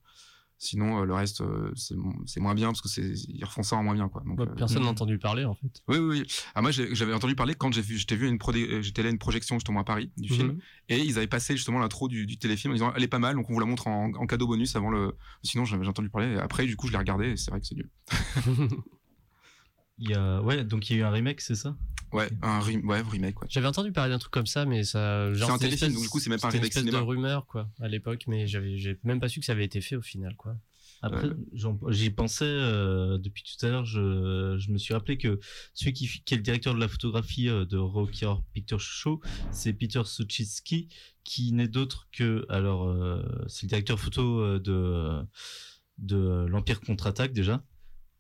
Sinon, euh, le reste, euh, c'est mo- c'est moins bien parce que c'est ils refont ça en moins bien, quoi. Donc, euh, Personne mm. n'a entendu parler en fait. oui, oui, oui. Ah, moi, j'avais entendu parler quand j'ai vu, j'étais vu à une prodé- euh, j'étais allé à une projection justement à Paris du film, Mhm. et ils avaient passé justement l'intro du, du téléfilm en disant elle est pas mal, donc on vous la montre en, en cadeau bonus avant le. Sinon, j'avais entendu parler. Et après, du coup, je l'ai regardé et c'est vrai que c'est nul. Il y a ouais, donc il y a eu un remake, c'est ça? Ouais, un re- ouais, remake, quoi. J'avais entendu parler d'un truc comme ça, mais ça. C'est un c'était une téléfilm, espèce- donc du coup, c'est même pas un c'était une remake espèce de cinéma. rumeur quoi à l'époque, mais j'avais j'ai même pas su que ça avait été fait au final quoi. Après, Ouais. j'y pensais euh, depuis tout à l'heure. Je, je me suis rappelé que celui qui, qui est le directeur de la photographie euh, de Rocky Horror Picture Show, c'est Peter Suchitsky, qui n'est d'autre que alors euh, c'est le directeur photo euh, de de l'Empire contre-attaque déjà.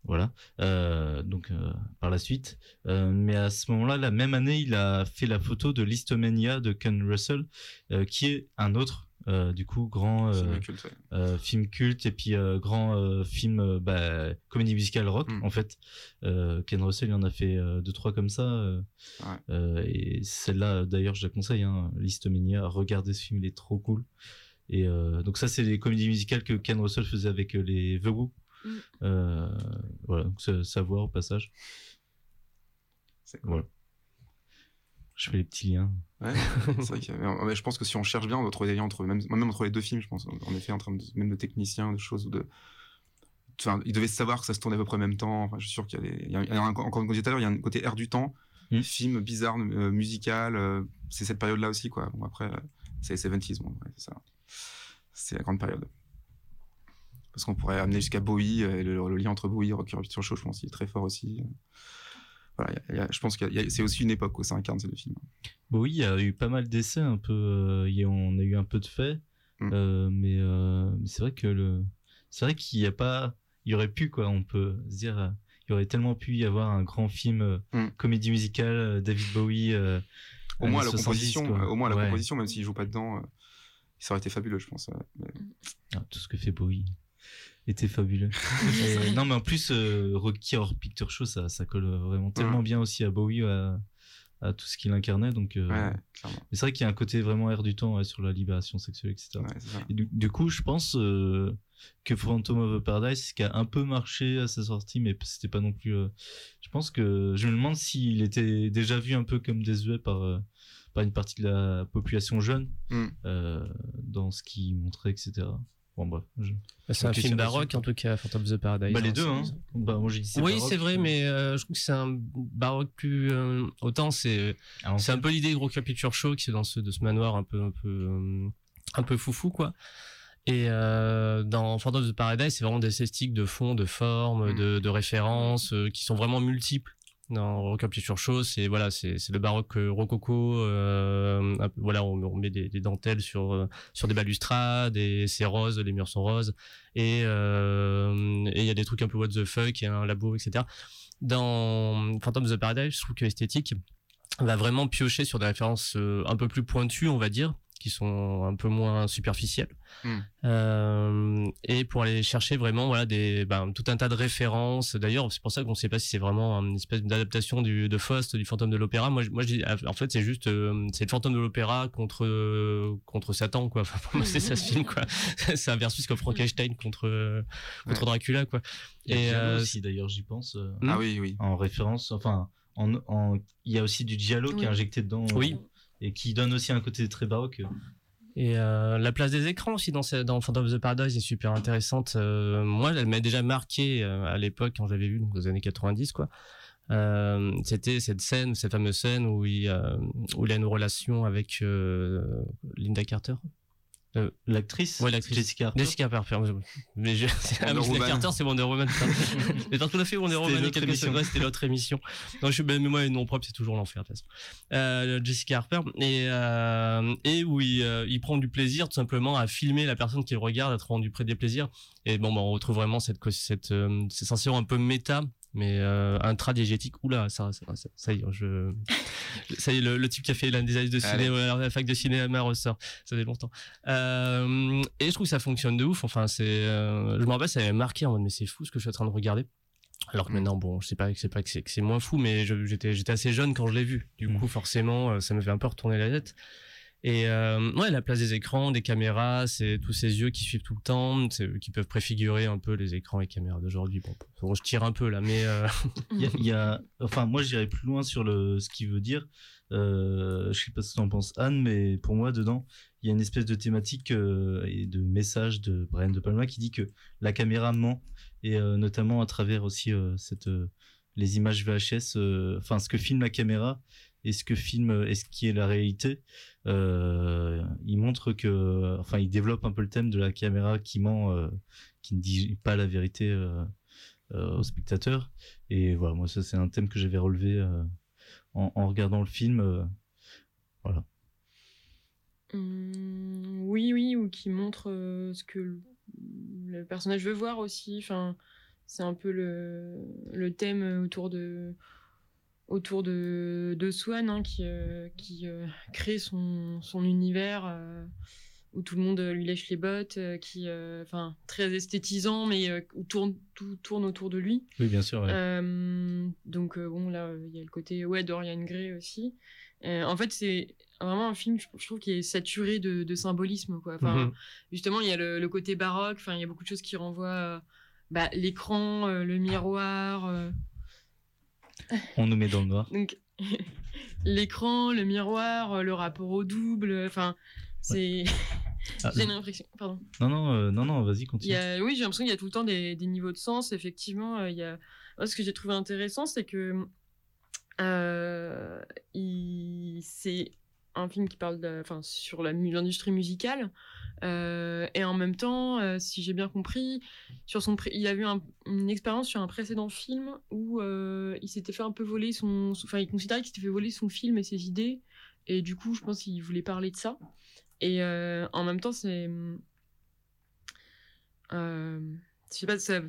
Voilà. Euh, donc euh, par la suite, Euh, mais à ce moment-là, la même année, il a fait la photo de Listomania de Ken Russell, qui est un autre, du coup, grand Film culte, ouais. film culte et puis grand film bah, comédie musicale rock Mm. en fait. Ken Russell, il en a fait deux trois comme ça. Ouais. et celle-là, d'ailleurs, je la conseille. Hein, Listomania, regardez ce film, il est trop cool. Et donc ça, c'est les comédies musicales que Ken Russell faisait avec les The Who. Mm. Euh, voilà, donc savoir au passage. C'est cool. Voilà. Je fais les petits liens. Ouais, c'est vrai que, mais, mais je pense que si on cherche bien, on doit trouver des liens entre, même, même entre les deux films, je pense. En effet, en termes de, même de techniciens, de choses ou de. Enfin, ils devaient savoir que ça se tournait à peu près en même temps. Enfin, je suis sûr qu'il y a, des, il y a, il y a un- encore comme je disais tout à l'heure, il y a un côté air du temps, Mm. film bizarre, euh, musical. euh, c'est cette période-là aussi, quoi. Bon, après, euh, c'est les 70s, bon, ouais, c'est ça. C'est la grande période. Parce qu'on pourrait amener jusqu'à Bowie, euh, et le, le lien entre Bowie et Rocky Horror Picture Show, je pense qu'il est très fort aussi. Voilà, il y a- il y a- je pense que c'est aussi une époque où ça incarne ces deux films. Il y a eu pas mal d'essais, un peu. euh, il on a eu un peu de faits, Mm. euh, mais, euh, c'est vrai que le, c'est vrai qu'il y a pas, il y aurait pu quoi. On peut se dire, euh, il y aurait tellement pu y avoir un grand film euh, Mm. comédie musicale, euh, David Bowie. euh, Au moins à la années 70, composition, quoi. euh, au moins à la Ouais. composition, même s'il joue pas dedans, euh, ça aurait été fabuleux, je pense. euh, mais- Ah, tout ce que fait Bowie était fabuleux. Et non, mais en plus, euh, Rocky Horror Picture Show, ça, ça colle vraiment tellement bien aussi à Bowie, à, à tout ce qu'il incarnait. Donc, euh, Ouais, c'est vrai qu'il y a un côté vraiment air du temps ouais, sur la libération sexuelle, etc. Ouais. Et du, du coup, je pense euh, que Phantom of the Paradise, qui a un peu marché à sa sortie, mais c'était pas non plus. euh, je pense que je me demande s'il était déjà vu un peu comme désuet par euh, par une partie de la population jeune Mm. euh, dans ce qu'il montrait, etc. Bon bref. je- C'est un film baroque en tout cas, Phantom of the Paradise. Bah les hein, deux, hein. Bah moi j'ai dit Oui, baroque, c'est vrai, mais euh, je trouve que c'est un baroque plus. euh, autant c'est Ah, c'est un peu l'idée de Horror Picture Show qui est dans ce de ce manoir un peu un peu euh, un peu foufou quoi. Et euh, dans Phantom of the Paradise, c'est vraiment des esthétiques de fond, de forme, Mm. de, de références euh, qui sont vraiment multiples. Dans Picture Show, c'est voilà, c'est le baroque euh, rococo. euh, voilà, on, met des, des dentelles sur euh, sur des balustrades et c'est rose, les murs sont roses et euh, et il y a des trucs un peu what the fuck, il y a un labo, etc. Dans Phantom of the Paradise, je trouve que l'esthétique va vraiment piocher sur des références euh, un peu plus pointues, on va dire, qui sont un peu moins superficielles. Mm. Euh, et pour aller chercher vraiment voilà des ben, tout un tas de références. D'ailleurs, c'est pour ça qu'on ne sait pas si c'est vraiment une espèce d'adaptation du de Faust, du fantôme de l'opéra. Moi, moi, je dis, en fait, c'est juste euh, c'est le fantôme de l'opéra contre euh, contre Satan quoi. Enfin, pour moi, c'est ça ce film quoi. c'est un versus comme Frankenstein contre euh, contre Ouais. Dracula quoi. Et, euh, aussi d'ailleurs, j'y pense. Ah oui, oui. en référence, enfin, en, en- il y a aussi du giallo qui est injecté dedans. euh, Oui. Et qui donne aussi un côté très baroque. Et euh, la place des écrans aussi dans, dans Phantom of the Paradise est super intéressante. Euh, moi, elle m'a déjà marqué euh, à l'époque quand j'avais vu, donc aux années 90, quoi. C'était cette scène, cette fameuse scène où il, où il a une relation avec Linda Carter. L'actrice, Ouais, l'actrice. Jessica Harper. Jessica Parker. Mais je, c'est ah, Woman. Carter, c'est Wonder Woman. Mais pas tout à fait Wonder C'était Woman. quelques secondes, C'était l'autre émission. Non, je suis, mais moi, non propre, c'est toujours l'enfer, de toute façon. Euh, Jessica Harper. Et, euh, et où il, euh, il prend du plaisir, tout simplement, à filmer la personne qui le regarde, à te rendre du près des plaisirs. Et bon, bah, on retrouve vraiment cette, cette, euh, cette sensation un peu méta, mais euh, intradiégétique. Oula, ça, ça, ça, ça y est, je, ça y est, le, le type qui a fait l'un des années de cinéma, à la fac de cinéma ressort. Ça fait longtemps. Euh, et je trouve que ça fonctionne de ouf. Enfin, c'est, euh, je me rappelle, ça m'avait marqué en mode, mais c'est fou ce que je suis en train de regarder. Alors que Mm. maintenant, bon, je sais pas que c'est pas que c'est, moins fou, mais j'étais, j'étais assez jeune quand je l'ai vu. Du Mm. coup, forcément, euh, ça me fait un peu retourner la tête. Et euh, ouais, la place des écrans, des caméras, c'est tous ces yeux qui suivent tout le temps, qui peuvent préfigurer un peu les écrans et caméras d'aujourd'hui. Bon, je tire un peu là, mais euh, Il y a, il y a- enfin, moi, j'irais plus loin sur le, ce qu'il veut dire. Euh, je sais pas ce que t'en penses, Anne, mais pour moi, dedans, il y a une espèce de thématique euh, et de message de Brian De Palma qui dit que la caméra ment, et euh, notamment à travers aussi euh, cette, euh, les images VHS, euh, enfin, ce que filme la caméra et ce que filme euh, et ce qui est la réalité. Euh, il montre que, enfin, il développe un peu le thème de la caméra qui ment, euh, qui ne dit pas la vérité. euh, au spectateur. Et voilà, moi, ça, c'est un thème que j'avais relevé en, regardant le film. voilà. Hum, oui, oui, ou qui montre ce que le, personnage veut voir aussi. Enfin, c'est un peu le thème autour de autour de, de Swan hein, qui, euh, qui euh, crée son, son univers euh, où tout le monde lui lèche les bottes, qui enfin très esthétisant mais où tourne, tout tourne autour de lui. Oui, bien sûr. ouais. donc bon là il y a le côté ouais Dorian Gray aussi. en fait c'est vraiment un film je, trouve qui est saturé de, de symbolisme quoi. Enfin Mhm. justement il y a le, le côté baroque, enfin il y a beaucoup de choses qui renvoient bah, l'écran, le miroir. On nous met dans le noir. donc l'écran, le miroir, le rapport au double, enfin c'est Ah, j'ai l'impression pardon. non, non, euh, non, non, vas-y, continue. a, oui, j'ai l'impression qu'il y a tout le temps des, des niveaux de sens. Effectivement, euh, il y a. Moi, ce que j'ai trouvé intéressant, c'est que euh, il- c'est un film qui parle de, enfin, sur l'industrie musicale. euh, et en même temps, euh, si j'ai bien compris, sur son il a eu un- une expérience sur un précédent film où euh, il s'était fait un peu voler son, enfin, il considérait qu'il s'était fait son film et ses idées. Et du coup, je pense qu'il voulait parler de ça. Et en même temps, c'est je sais pas, ça,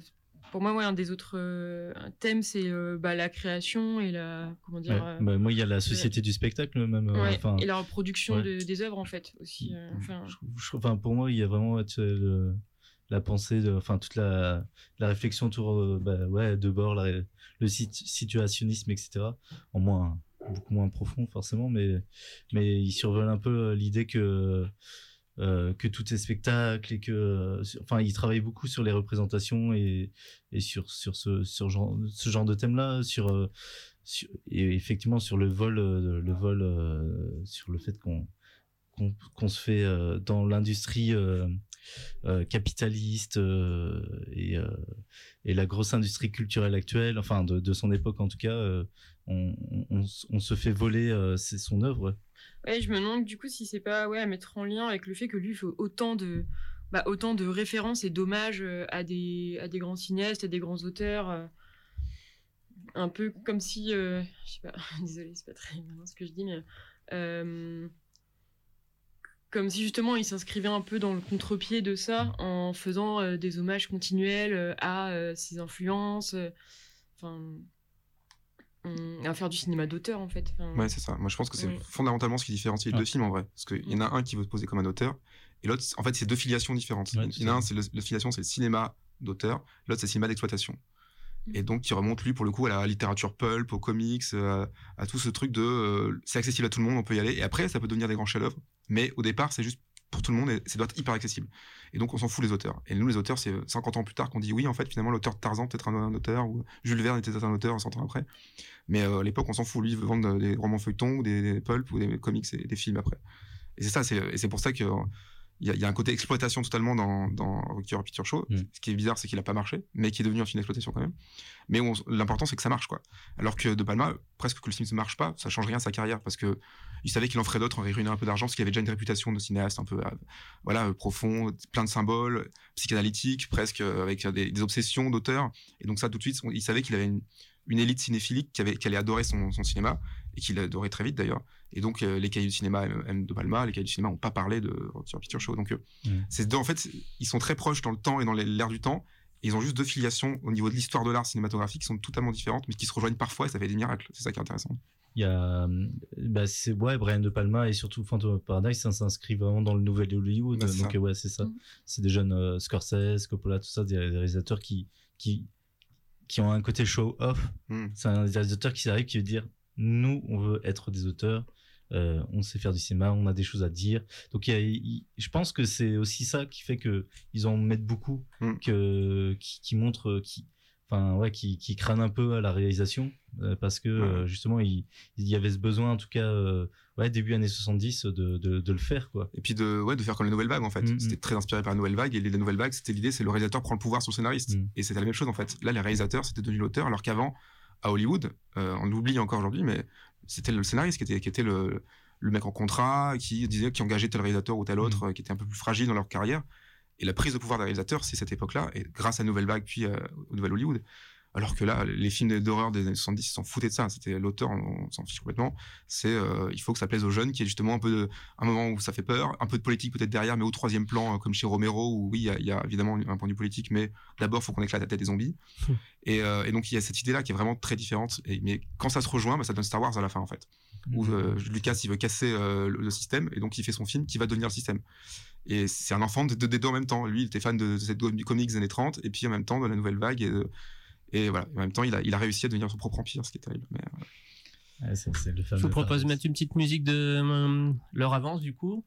pour moi, ouais, un des autres euh, thèmes, c'est euh, bah, la création et la. Comment dire Ouais. euh, Bah, moi, il y a la société du spectacle, même. ouais, Et la reproduction de- des œuvres, en fait, aussi. enfin, je- je- enfin, pour moi, il y a vraiment le- la pensée, de, enfin, toute la, la réflexion autour bah, ouais, de bord, la- le sit- situationnisme, etc. En moins, beaucoup moins profond, forcément, mais, mais il survole un peu l'idée que. Euh, que tout est spectacle et que euh, enfin il travaille beaucoup sur les représentations et, et sur sur ce sur genre, ce genre de thème là sur, euh, sur- et effectivement sur le vol le vol euh, sur le fait qu'on qu'on qu'on se fait euh, dans l'industrie capitaliste et, et la grosse industrie culturelle actuelle, enfin de, de son époque en tout cas, on, on, on se fait voler son œuvre. Ouais. je me demande du coup si c'est pas ouais, à mettre en lien avec le fait que lui fait autant de. Bah, autant de références et d'hommages euh, à des, à des grands cinéastes, à des grands auteurs. euh, un peu comme si. euh, je sais pas, désolé, c'est pas très bien ce que je dis, mais. euh, comme si justement il s'inscrivait un peu dans le contre-pied de ça en faisant des hommages continuels à ses influences, enfin à faire du cinéma d'auteur en fait. Enfin, Ouais, c'est ça. Moi, je pense que c'est Ouais. fondamentalement ce qui différencie les Ouais. deux films en vrai. Parce qu'il y en a un qui veut se poser comme un auteur, et l'autre, en fait, c'est deux filiations différentes. Ouais, Il y en a un, c'est le- la filiation, c'est le cinéma d'auteur, l'autre, c'est le cinéma d'exploitation. Et donc, qui remonte, lui, pour le coup, à la littérature pulp, aux comics, euh, à tout ce truc de. euh, c'est accessible à tout le monde, on peut y aller. Et après, ça peut devenir des grands chefs-d'œuvre. Mais au départ, c'est juste pour tout le monde et ça doit être hyper accessible. Et donc, on s'en fout les auteurs. Et nous, les auteurs, c'est 50 ans plus tard qu'on dit oui, en fait, finalement, l'auteur de Tarzan peut être un, auteur, ou Jules Verne était un auteur 100 ans après. Mais euh, à l'époque, on s'en fout. Lui, veut vendre des romans feuilletons, ou des, pulps, ou des comics et des films après. Et c'est ça, c'est, et c'est pour ça que. Il y, a- il y a un côté exploitation totalement dans, dans Rocky Horror Picture Show. Mm. Ce qui est bizarre, c'est qu'il a pas marché, mais qui est devenu un film d'exploitation quand même. Mais l'important, c'est que ça marche, quoi. Alors que De Palma, presque que le film ne marche pas, ça change rien à sa carrière parce que il savait qu'il en ferait d'autres, en ruiner un peu d'argent, parce qu'il avait déjà une réputation de cinéaste un peu, euh, voilà, euh, profond, plein de symboles, psychanalytique, presque euh, avec des, des obsessions d'auteur. Et donc ça, tout de suite, on- il savait qu'il avait une, une élite cinéphilique qui, avait, qui allait adorer son, son cinéma et qu'il adorait très vite d'ailleurs. Et donc euh, les cahiers du cinéma aiment De Palma, les cahiers du cinéma n'ont pas parlé de Rocky Picture Show. Donc euh, Mm. c'est en fait, ils sont très proches dans le temps et dans l'air du temps. Et ils ont juste deux filiations au niveau de l'histoire de l'art cinématographique qui sont totalement différentes, mais qui se rejoignent parfois et ça fait des miracles. C'est ça qui est intéressant. Il y a, euh, bah, c'est ouais, Brian De Palma et surtout Phantom of Paradise, ça s'inscrit vraiment dans le nouvel Hollywood. Bah, c'est donc ça. ouais, c'est ça. Mhm. C'est des jeunes euh, Scorsese, Coppola, tout ça, des, des réalisateurs qui qui qui ont un côté show off. Mm. C'est un réalisateur qui arrive qui veut dire nous, on veut être des auteurs. euh, on sait faire du cinéma, on a des choses à dire. Donc, y a- je pense que c'est aussi ça qui fait que ils en mettent beaucoup, Mm. que qui, qui montrent, qui, enfin ouais, qui, un peu à la réalisation, euh, parce que euh, justement, il, il y avait ce besoin, en tout cas, euh, ouais, début années 70, de, de, de le faire, quoi. Et puis de, ouais, de faire comme les nouvelles vagues en fait. Mm, C'était très inspiré par la nouvelle vague et les nouvelles vagues, c'était l'idée, c'est le réalisateur prend le pouvoir sur le scénariste. Mm. Et c'était la même chose en fait. Là, les réalisateurs, c'était devenu l'auteur, alors qu'avant, à Hollywood, euh, on l'oublie encore aujourd'hui, mais c'était le scénariste qui était, qui était le, le mec en contrat, qui disait, qui engageait tel réalisateur ou tel autre, euh, qui était un peu plus fragile dans leur carrière. Et la prise de pouvoir des réalisateurs, c'est cette époque-là, et grâce à nouvelle vague, puis euh, au nouvel Hollywood. Alors que là, les films d'horreur des années 70 ils s'en foutaient de ça. C'était l'auteur, on, s'en fiche complètement. C'est euh, il faut que ça plaise aux jeunes, qui est justement un peu de, un moment où ça fait peur, un peu de politique peut-être derrière, mais au troisième plan, euh, comme chez Romero, où oui, il y a- il y, a évidemment un point de vue politique, mais d'abord, il faut qu'on éclate la tête des zombies. et, euh, et donc, il y a cette idée-là qui est vraiment très différente. Et, mais quand ça se rejoint, bah, ça donne Star Wars à la fin, en fait. Où euh, Lucas, il veut casser le, le système, et donc il fait son film qui va devenir le système. Et c'est un enfant de- de- des deux en même temps. Lui, il était fan de, de cette comics des années 30, et puis en même temps de la nouvelle vague. Et, de- et voilà, en même temps, il a, il a réussi à devenir son propre empire, ce qui est terrible. Mais, euh, Ouais, c'est- c'est le Je vous propose de mettre une petite musique de euh, leur avance du coup.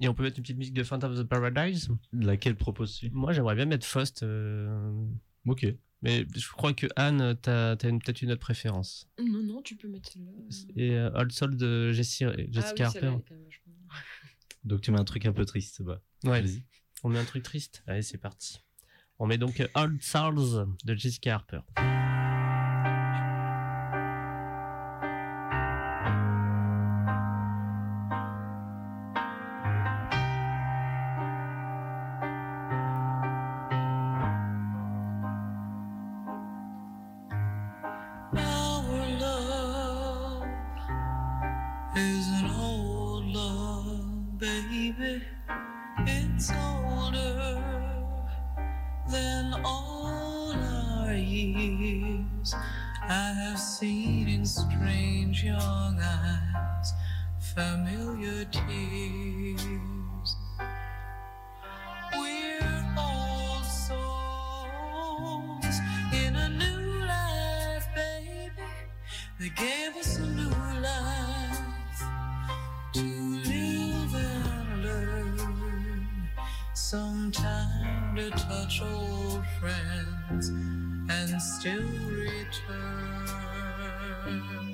Et on peut mettre une petite musique de Phantom of the Paradise. Laquelle proposes-tu? Moi, j'aimerais bien mettre Faust. euh, Ok. Mais je crois que Anne, t'as as une- peut-être une autre préférence. Non, non, tu peux mettre celle-là. Et euh, Old Soul de Jessie- Ah Jessica oui, Harper. quand même. Donc tu mets un truc un peu triste, bah. Ouais. Vas-y. On met un truc triste. Allez, c'est parti. On met donc Old Souls de Jessica Harper. Mm-hmm.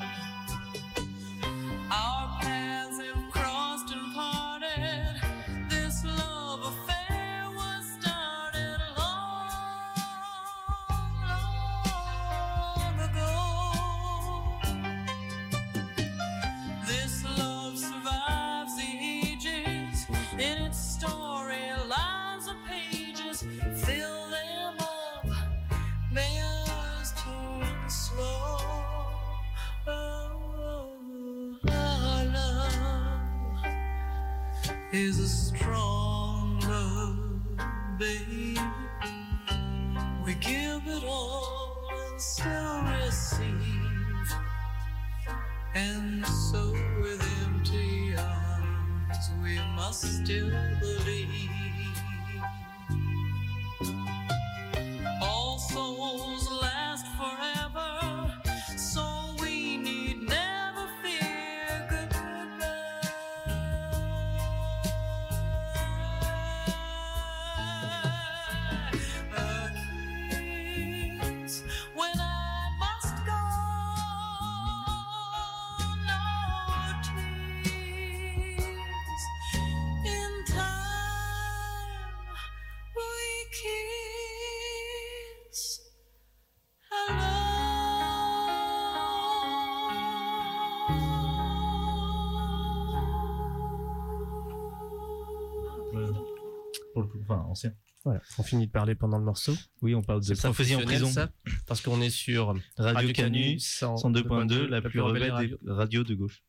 Voilà, on finit de parler pendant le morceau. Oui, on parle de symphonie en prison. ça, parce qu'on est sur Radio, Canu, 102.2, 102.2, la plus rebelle radio. des radios de gauche.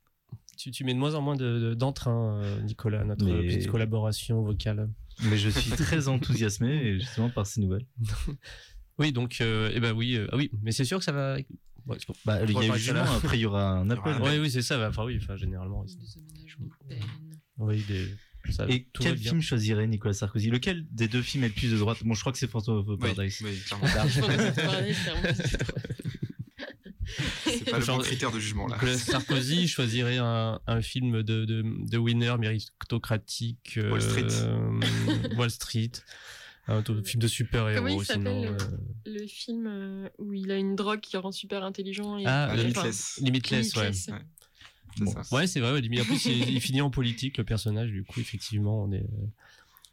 Tu, tu mets de moins en moins de- de- d'entrain, euh, Nicolas, notre Mais- petite collaboration vocale. Mais je suis très enthousiasmé justement par ces nouvelles. Oui, donc, euh, eh ben oui, euh, ah oui, mais c'est sûr que ça va. Ouais, c'est bon. Bah, il y a eu jugement, après il y aura un appel. Ouais, oui, c'est ça. bah, Enfin, oui, enfin, généralement. Des aménagements de peine. Oui, des. Ça, Et quel bien. film choisirait Nicolas Sarkozy? Lequel des deux films est le plus de droite? Bon, je crois que c'est oui, Paradise. oui, c'est pas le Genre- bon critère de jugement là. Nicolas Sarkozy choisirait un, un film de, de, de winner méritocratique. euh, Wall Street. Wall Street. Un film de Comment super-héros, il sinon. s'appelle, euh, Le film euh, où il a une drogue qui rend super intelligent. Et... Ah, le- Limitless. Limitless, ouais. Limitless. Ouais. C'est Bon. ça. Ouais, c'est vrai. en plus, il, il finit en politique, le personnage. Du coup, effectivement, on est, euh,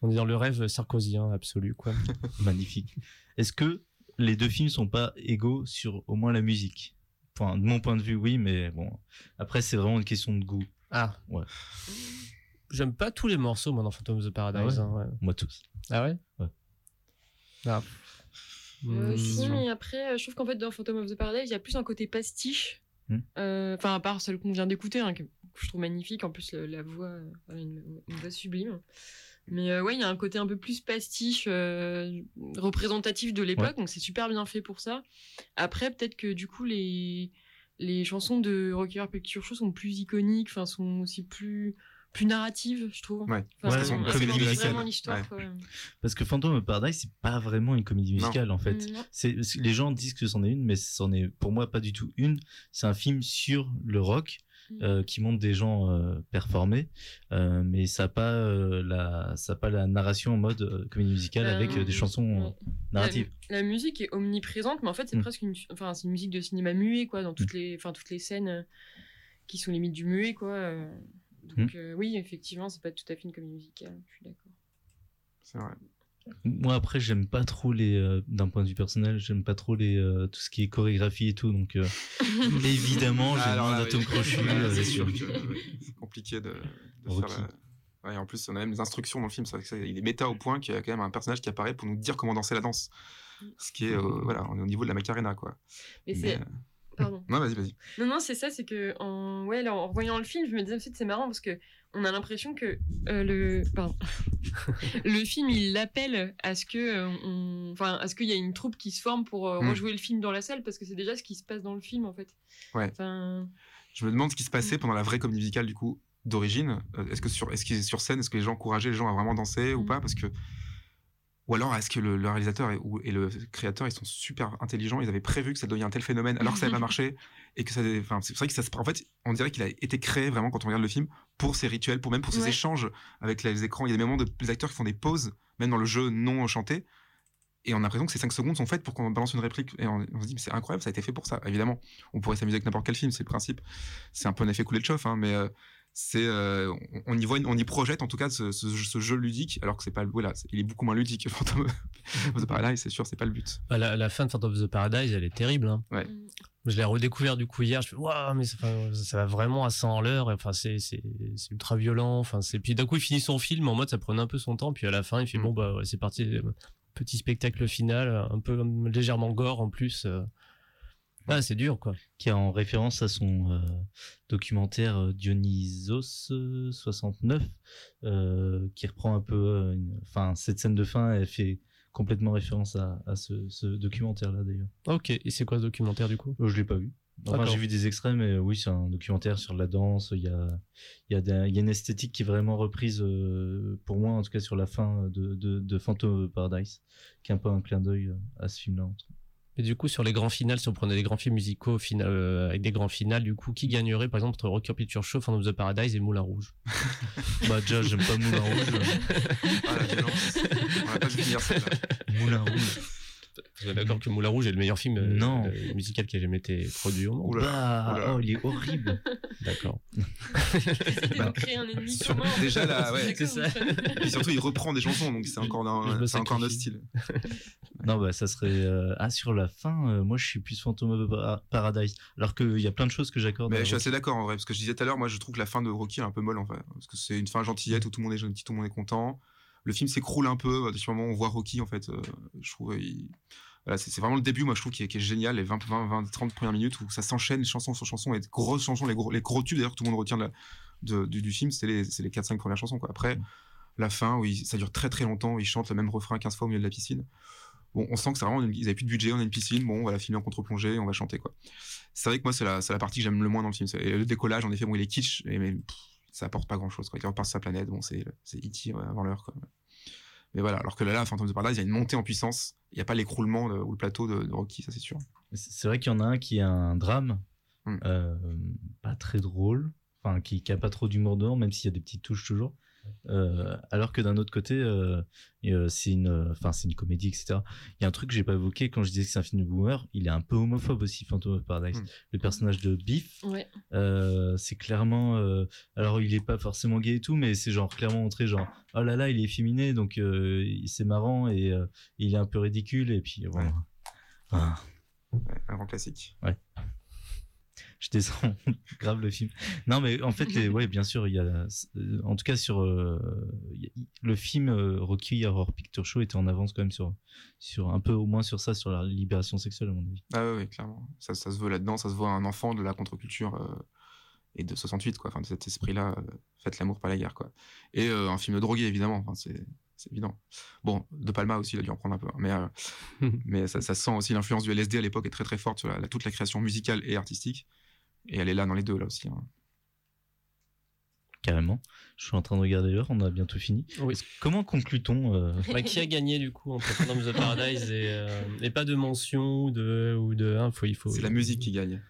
on est dans le rêve sarkozien absolu, quoi. Magnifique. Est-ce que les deux films sont pas égaux sur au moins la musique? Enfin, de mon point de vue, oui, mais bon. Après, c'est vraiment une question de goût. Ah. Ouais. J'aime pas tous les morceaux, moi, dans Phantom of the Paradise. Ah ouais? hein, ouais. Moi, tous. Ah ouais? Ouais. Ah. Euh, si, mais après, euh, je trouve qu'en fait, dans Phantom of the Paradise, il y a plus un côté pastiche. Hmm. Euh, Enfin, à part celle qu'on vient d'écouter, hein, que, je trouve magnifique. En plus, la voix, euh, une voix sublime. Mais euh, ouais, il y a un côté un peu plus pastiche, euh, représentatif de l'époque, donc c'est super bien fait pour ça. Après, peut-être que du coup, les, les chansons de Rocky Horror Picture Show sont plus iconiques, enfin, sont aussi plus, plus narratives, je trouve. Ouais, Enfin, parce sont elles comédie musicale. vraiment l'histoire, Ouais. quoi. Parce que Phantom of Paradise, c'est pas vraiment une comédie Non. musicale en fait. Mm. C'est les gens disent que c'en est une, mais c'en est pour moi pas du tout une. C'est un film sur le rock Mm. euh, qui montre des gens euh, performer, euh, mais ça a pas euh, la ça a pas la narration en mode euh, comédie musicale avec euh, des chansons euh, ouais. narratives. La, la musique est omniprésente, mais en fait, c'est Mm. presque une, enfin, c'est une musique de cinéma muet, quoi, dans toutes les, enfin, toutes les scènes qui sont limite du muet, quoi. Donc, Hmm. euh, oui, effectivement, c'est pas tout à fait une comédie musicale, je suis d'accord. C'est vrai. Moi après j'aime pas trop les euh, d'un point de vue personnel j'aime pas trop les euh, tout ce qui est chorégraphie et tout donc euh, évidemment j'ai Ah, moins là, d'atomes crochus c'est sûr c'est compliqué de, faire la... Ouais, en plus, on a même des instructions dans le film. c'est vrai que c'est- il est méta au point qu'il y a quand même un personnage qui apparaît pour nous dire comment danser la danse. Ce qui est, euh, voilà, on est au niveau de la Macarena, quoi. Mais Mais, c'est, euh, pardon. Non, vas-y, vas-y. Non, non, c'est ça, c'est que en, ouais, là, en revoyant le film, je me disais aussi que c'est marrant parce que on a l'impression que euh, le, pardon, le film, il l'appelle à ce que, euh, on... enfin, à ce qu'il y a une troupe qui se forme pour euh, Mm. rejouer le film dans la salle parce que c'est déjà ce qui se passe dans le film en fait. Ouais. Enfin, Je me demande ce qui se passait Mm. pendant la vraie comédie musicale, du coup, d'origine. Est-ce que sur, est-ce qu'il est sur scène, est-ce que les gens encourageaient les gens à vraiment danser ou Mm. pas? Parce que. Ou alors, est-ce que le, le réalisateur et, ou- et le créateur, ils sont super intelligents Ils avaient prévu que ça devient un tel phénomène alors que ça n'avait pas marché et que ça. Enfin, c'est vrai que ça se. En fait, on dirait qu'il a été créé vraiment quand on regarde le film pour ses rituels, pour même pour ses Ouais. échanges avec les écrans. Il y a des moments de les acteurs qui font des pauses, même dans le jeu non chanté. Et on a l'impression que ces 5 secondes sont faites pour qu'on balance une réplique. Et on, on se dit, mais c'est incroyable, ça a été fait pour ça. Évidemment, on pourrait s'amuser avec n'importe quel film, c'est le principe. C'est un peu un effet coulé de chauffe, hein, mais euh, c'est, euh, on, y voit, on y projette en tout cas ce, ce- ce jeu ludique, alors que c'est pas. Voilà, c'est- il est beaucoup moins ludique que Phantom of the Paradise, c'est sûr, c'est pas le but. Bah, la, la fin de Phantom of the Paradise, elle est terrible. hein. Ouais. Je l'ai redécouvert du coup hier. Je fais waouh, mais ça, va vraiment à 100 à l'heure. Enfin, c'est c'est c'est ultra violent. Enfin, c'est puis d'un coup il finit son film en mode ça prenait un peu son temps. Puis à la fin il fait Mm. bon bah ouais, c'est parti. euh, Petit spectacle final, un peu euh, légèrement gore en plus. Ah, c'est dur quoi. qui est en référence à son euh, documentaire euh, Dionysos euh, 69, euh, qui reprend un peu, euh, enfin cette scène de fin, elle fait complètement référence à, à ce, ce documentaire-là d'ailleurs. Ok. Et c'est quoi ce documentaire du coup? Je l'ai pas vu. Enfin, j'ai vu des extraits, mais oui, c'est un documentaire sur la danse. Il y a, il y, a des- il y a une esthétique qui est vraiment reprise, euh, pour moi, en tout cas, sur la fin de, de, de Phantom of Paradise, qui est un peu un clin d'œil à ce film-là. Et du coup sur les grands finales, si on prenait des grands films musicaux fina- euh, avec des grands finales, du coup qui gagnerait par exemple entre Rocky Picture Show, Phantom of the Paradise et Moulin Rouge? Bah, déjà, j'aime pas Moulin Rouge. Ah, la violence. on va pas se finir celle-là. Moulin Rouge. Vous êtes d'accord que Moulin Rouge est le meilleur film euh, Non. euh, musical qui a jamais été produit au monde Oula. Bah, Oula. oh, il est horrible. D'accord. Bah, de créer un ennemi sur- commun. en déjà, là, ouais, d'accord, c'est ça. vous- Et surtout, il reprend des chansons, donc c'est encore, un, encore style. Non, bah, ça serait. euh, Ah, sur la fin, euh, moi, je suis plus Phantom of Par- Paradise. Alors qu'il y a plein de choses que j'accorde. Mais je suis Rocky. assez d'accord en vrai, parce que je disais tout à l'heure, moi je trouve que la fin de Rocky est un peu molle en fait, parce que c'est une fin gentillette où tout le monde est gentil, tout le monde est content. Le film s'écroule un peu, à ce moment où on voit Rocky en fait, euh, je trouve. il- Voilà, c'est vraiment le début, moi je trouve, qui est, qui est génial, les 20, 20, 20, 30 premières minutes où ça s'enchaîne, chanson sur chanson, et grosses chansons, les gros, les gros tubes d'ailleurs que tout le monde retient de du, du film, c'est les, les 4-5 premières chansons. Quoi. Après, la fin, où il- ça dure très très longtemps, où ils chantent le même refrain 15 fois au milieu de la piscine. Bon, on sent que c'est vraiment, une- ils avaient plus de budget, on a une piscine, bon, on va la filmer en contre-plongée, on va chanter quoi. C'est vrai que moi, c'est la, partie que j'aime le moins dans le film. Et le décollage, en effet, bon, il est kitsch, et- mais pff, ça apporte pas grand chose. Quoi. Il repart sur sa planète, bon, c'est c'est E.T. ouais, avant l'heure. quoi. Mais voilà, alors que là, là, Phantom of the Paradise, il y a une montée en puissance, il n'y a pas l'écroulement ou le plateau de, de Rocky, ça c'est sûr. C'est vrai qu'il y en a un qui a un drame, Hmm. euh, pas très drôle, enfin, qui, qui a pas trop d'humour dedans, même s'il y a des petites touches toujours. Euh, alors que d'un autre côté, euh, euh, c'est une, enfin, c'est une comédie, etc. Il y a un truc que j'ai pas évoqué quand je disais que c'est un film de boomer. Il est un peu homophobe aussi, Phantom of Paradise. Hmm. Le personnage de Biff, Ouais. Euh, c'est clairement euh, alors il est pas forcément gay et tout mais c'est genre clairement montré genre oh là là il est efféminé donc euh, il- c'est marrant et euh, il est un peu ridicule et puis bon Ouais. Ah. Ouais, un grand classique. Je descends grave le film. Non, mais en fait, ouais, bien sûr, il y a, euh, en tout cas sur euh, le film euh, Rocky Horror Picture Show était en avance quand même sur, sur un peu au moins sur ça, sur la libération sexuelle à mon avis. Ah ouais, ouais, clairement. Ça, ça se veut là-dedans, ça se voit un enfant de la contre-culture euh, et de 68, quoi. Enfin, de cet esprit-là, euh, faites l'amour, pas la guerre, quoi. Et euh, un film de drogué, évidemment. Enfin, c'est c'est évident. Bon, De Palma aussi, il a dû en prendre un peu. hein. Mais, euh, mais ça, ça sent aussi l'influence du LSD à l'époque est très très forte sur la- la- toute la création musicale et artistique. Et elle est là dans les deux, là aussi. hein. Carrément. Je suis en train de regarder l'heure, on a bientôt fini. Oui. Comment conclut-on euh, Bah, qui a gagné du coup entre Phantom of the Paradise et, euh, et pas de mention ou de ou de hein, faut, il faut. C'est la musique qui gagne.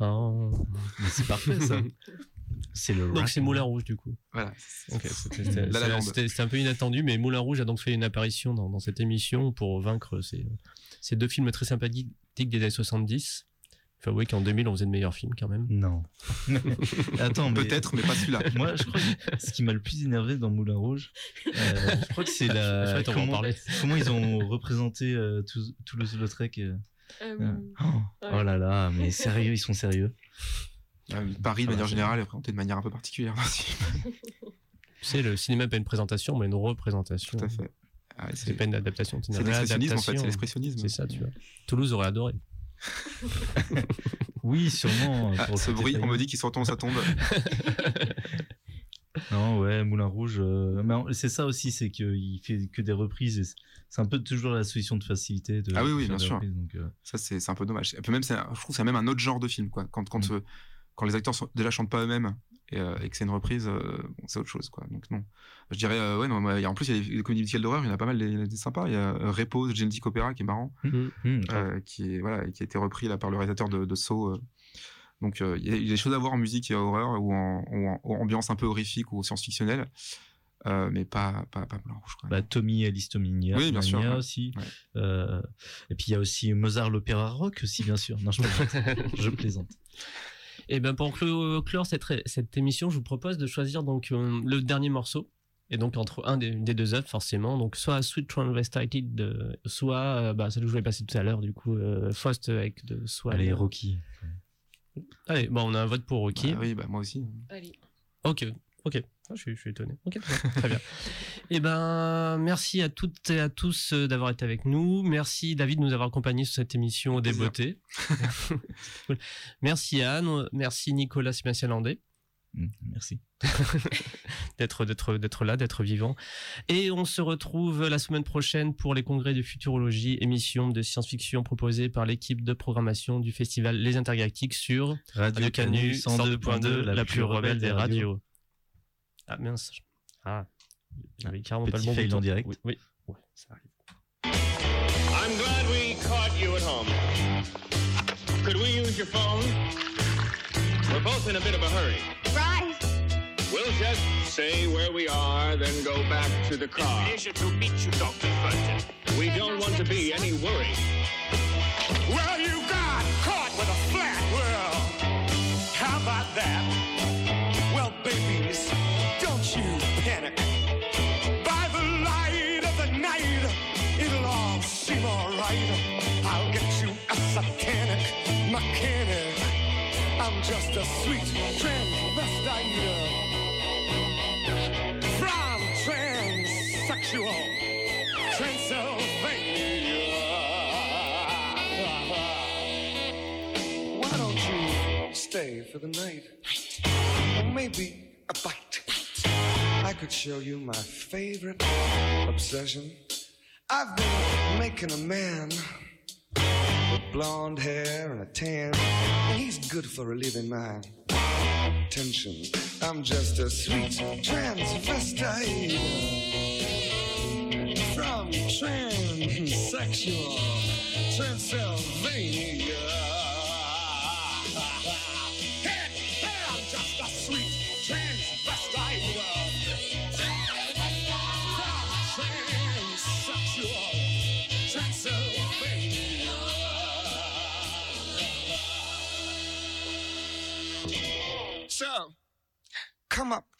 Oh. mais C'est parfait ça. C'est le Donc c'est Moulin Rouge du coup. Voilà. C'était un peu inattendu, mais Moulin Rouge a donc fait une apparition dans, dans cette émission pour vaincre ces, ces deux films très sympathiques des années 70. Faut avouer qu'en 2000, on faisait de meilleurs films quand même. Non. Attends, Peut-être, mais pas celui-là. Moi, je crois que ce qui m'a le plus énervé dans Moulin Rouge, euh, je crois que c'est la. comment, ils ont représenté euh, Tou- Toulouse-Lautrec. euh, Euh, euh, oh, oh là là, mais sérieux, ils sont sérieux. Ah Paris, de Ah, manière générale, est présenté de manière un peu particulière sais, le cinéma n'est pas une présentation, mais une représentation. Tout à fait. Ah C'est c'est pas une adaptation, c'est c'est l'expressionnisme, en fait. C'est l'expressionnisme. C'est ça, tu vois. Toulouse aurait adoré. Oui, sûrement. Ah, ce bruit, on me dit qu'il se retourne sa tombe. Non, ouais, Moulin Rouge. euh, mais c'est ça aussi, c'est qu'il fait que des reprises. c'est- un peu toujours la solution de facilité. De, Ah oui, oui, bien sûr. reprises, donc, euh, Ça, c'est un peu dommage. Même, je trouve que c'est même un autre genre de film. Quoi. Quand, quand, Mm. euh, quand les acteurs sont, déjà chantent pas eux-mêmes et, euh, et que c'est une reprise, euh, bon, c'est autre chose. Quoi. Donc non. Je dirais, euh, ouais, non, en plus, il y a des, des comédies musicales d'horreur, il y en a pas mal des, des sympas. Il y a Repose, Genetic Opera, qui est marrant, hum, grave. euh, qui, est, voilà, qui a été repris là, par le réalisateur de, de Saw. euh. Donc euh, il y, a- il y a des choses à voir en musique et en horreur ou en, ou en- ou en ambiance un peu horrifique ou science-fictionnelle. euh, mais pas, pas, pas Rouge. Quoi. Bah, Tommy Alice Tominia, Oui, bien sûr, ouais. aussi. Ouais. Euh, et puis il y a aussi Mozart l'opéra rock aussi, bien sûr. Non, je plaisante. je plaisante. Et ben pour clo- clore cette, cette émission, je vous propose de choisir donc euh, le dernier morceau. Et donc entre un des, des deux œuvres forcément, donc soit Sweet Transvestite, de, soit euh, bah, celle que je voulais passer tout à l'heure du coup, euh, Faust avec de soit. Allez, Rocky. Allez, bon on a un vote pour Rocky. Ah oui, bah, moi aussi. Allez. Ok, ok. Ah, je, suis, je suis étonné. Ok, très bien. Eh ben, merci à toutes et à tous euh, d'avoir été avec nous. Merci David de nous avoir accompagnés sur cette émission des Plaisir. beautés. Cool. Merci Anne, merci Nicolas Sébastien Landais Hum, Merci. d'être d'être d'être là, d'être vivant. Et on se retrouve la semaine prochaine pour les congrès de futurologie, émission de science-fiction proposée par l'équipe de programmation du festival Les Intergalactiques sur Radio, Radio Canu 102.2, la, plus rebelle des radios. Ah mince. Ah, j'avais carrément pas le bon fail en direct. Oui, oui. Ouais, ça arrive. I'm glad we caught you at home. Could we use your phone? We're both in a bit of a hurry. Right. We'll just say where we are, then go back to the car. Pleasure to meet you, Dr. Fulton. We don't want to be any worry. Well, you got caught with a flat world. How about that? For the night? Or maybe a bite. I could show you my favorite obsession. I've been making a man with blonde hair and a tan, and he's good for relieving my tension. I'm just a sweet transvestite from transsexual Transylvania.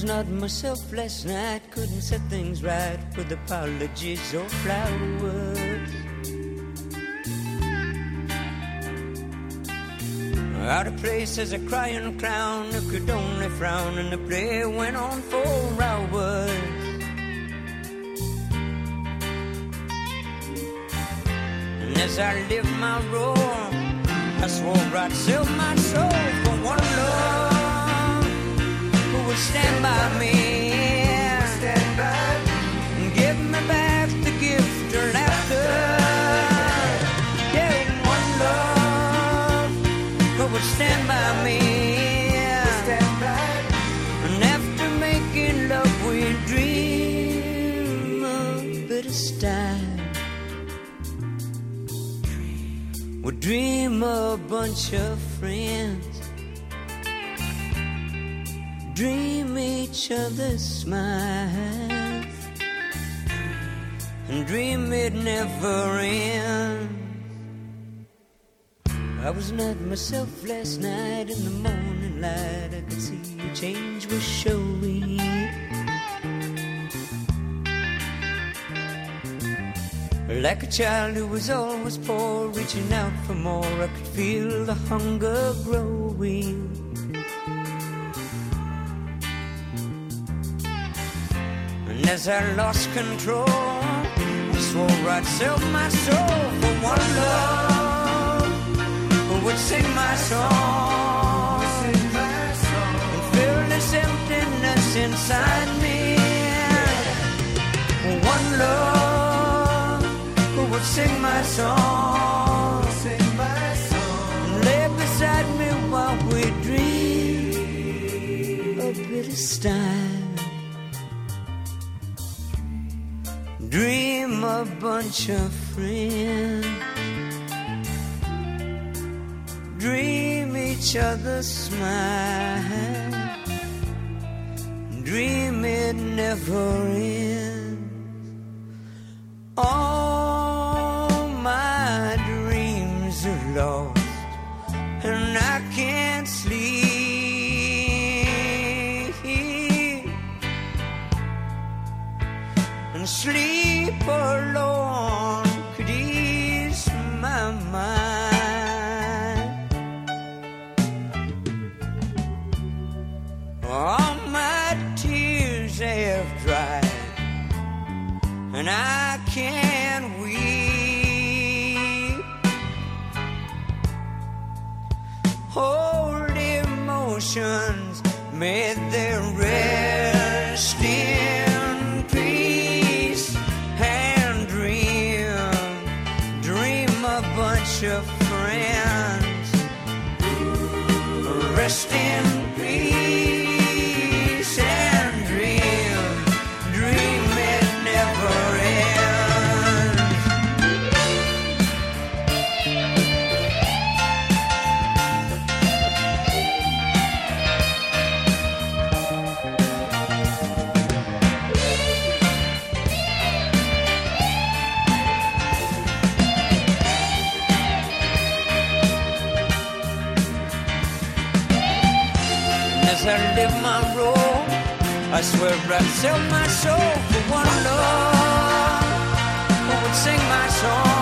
Was not myself last night, couldn't set things right with apologies or flowers. Out of place as a crying clown who could only frown, and the play went on for hours. And as I lived my role, I swore I'd sell my soul for one love dream a bit of style. We dream a bunch of friends dream each other's smiles and dream it never ends. I was not myself last night in the morning light. I could see a change was showing. Like a child who was always poor, reaching out for more, I could feel the hunger growing. As I lost control, swore I'd sell my soul for one love. Who would sing my song, and fill this emptiness inside me. For one love. Who would sing my song, lay beside me while we dream of style. Dream a bunch of friends. Dream each other's smile dream it never ends. All my dreams are lost and I can't sleep and sleep alone could ease my mind. All my tears have dried, and I can't weep. Old emotions made their I'd sell my soul for one love who would sing my song.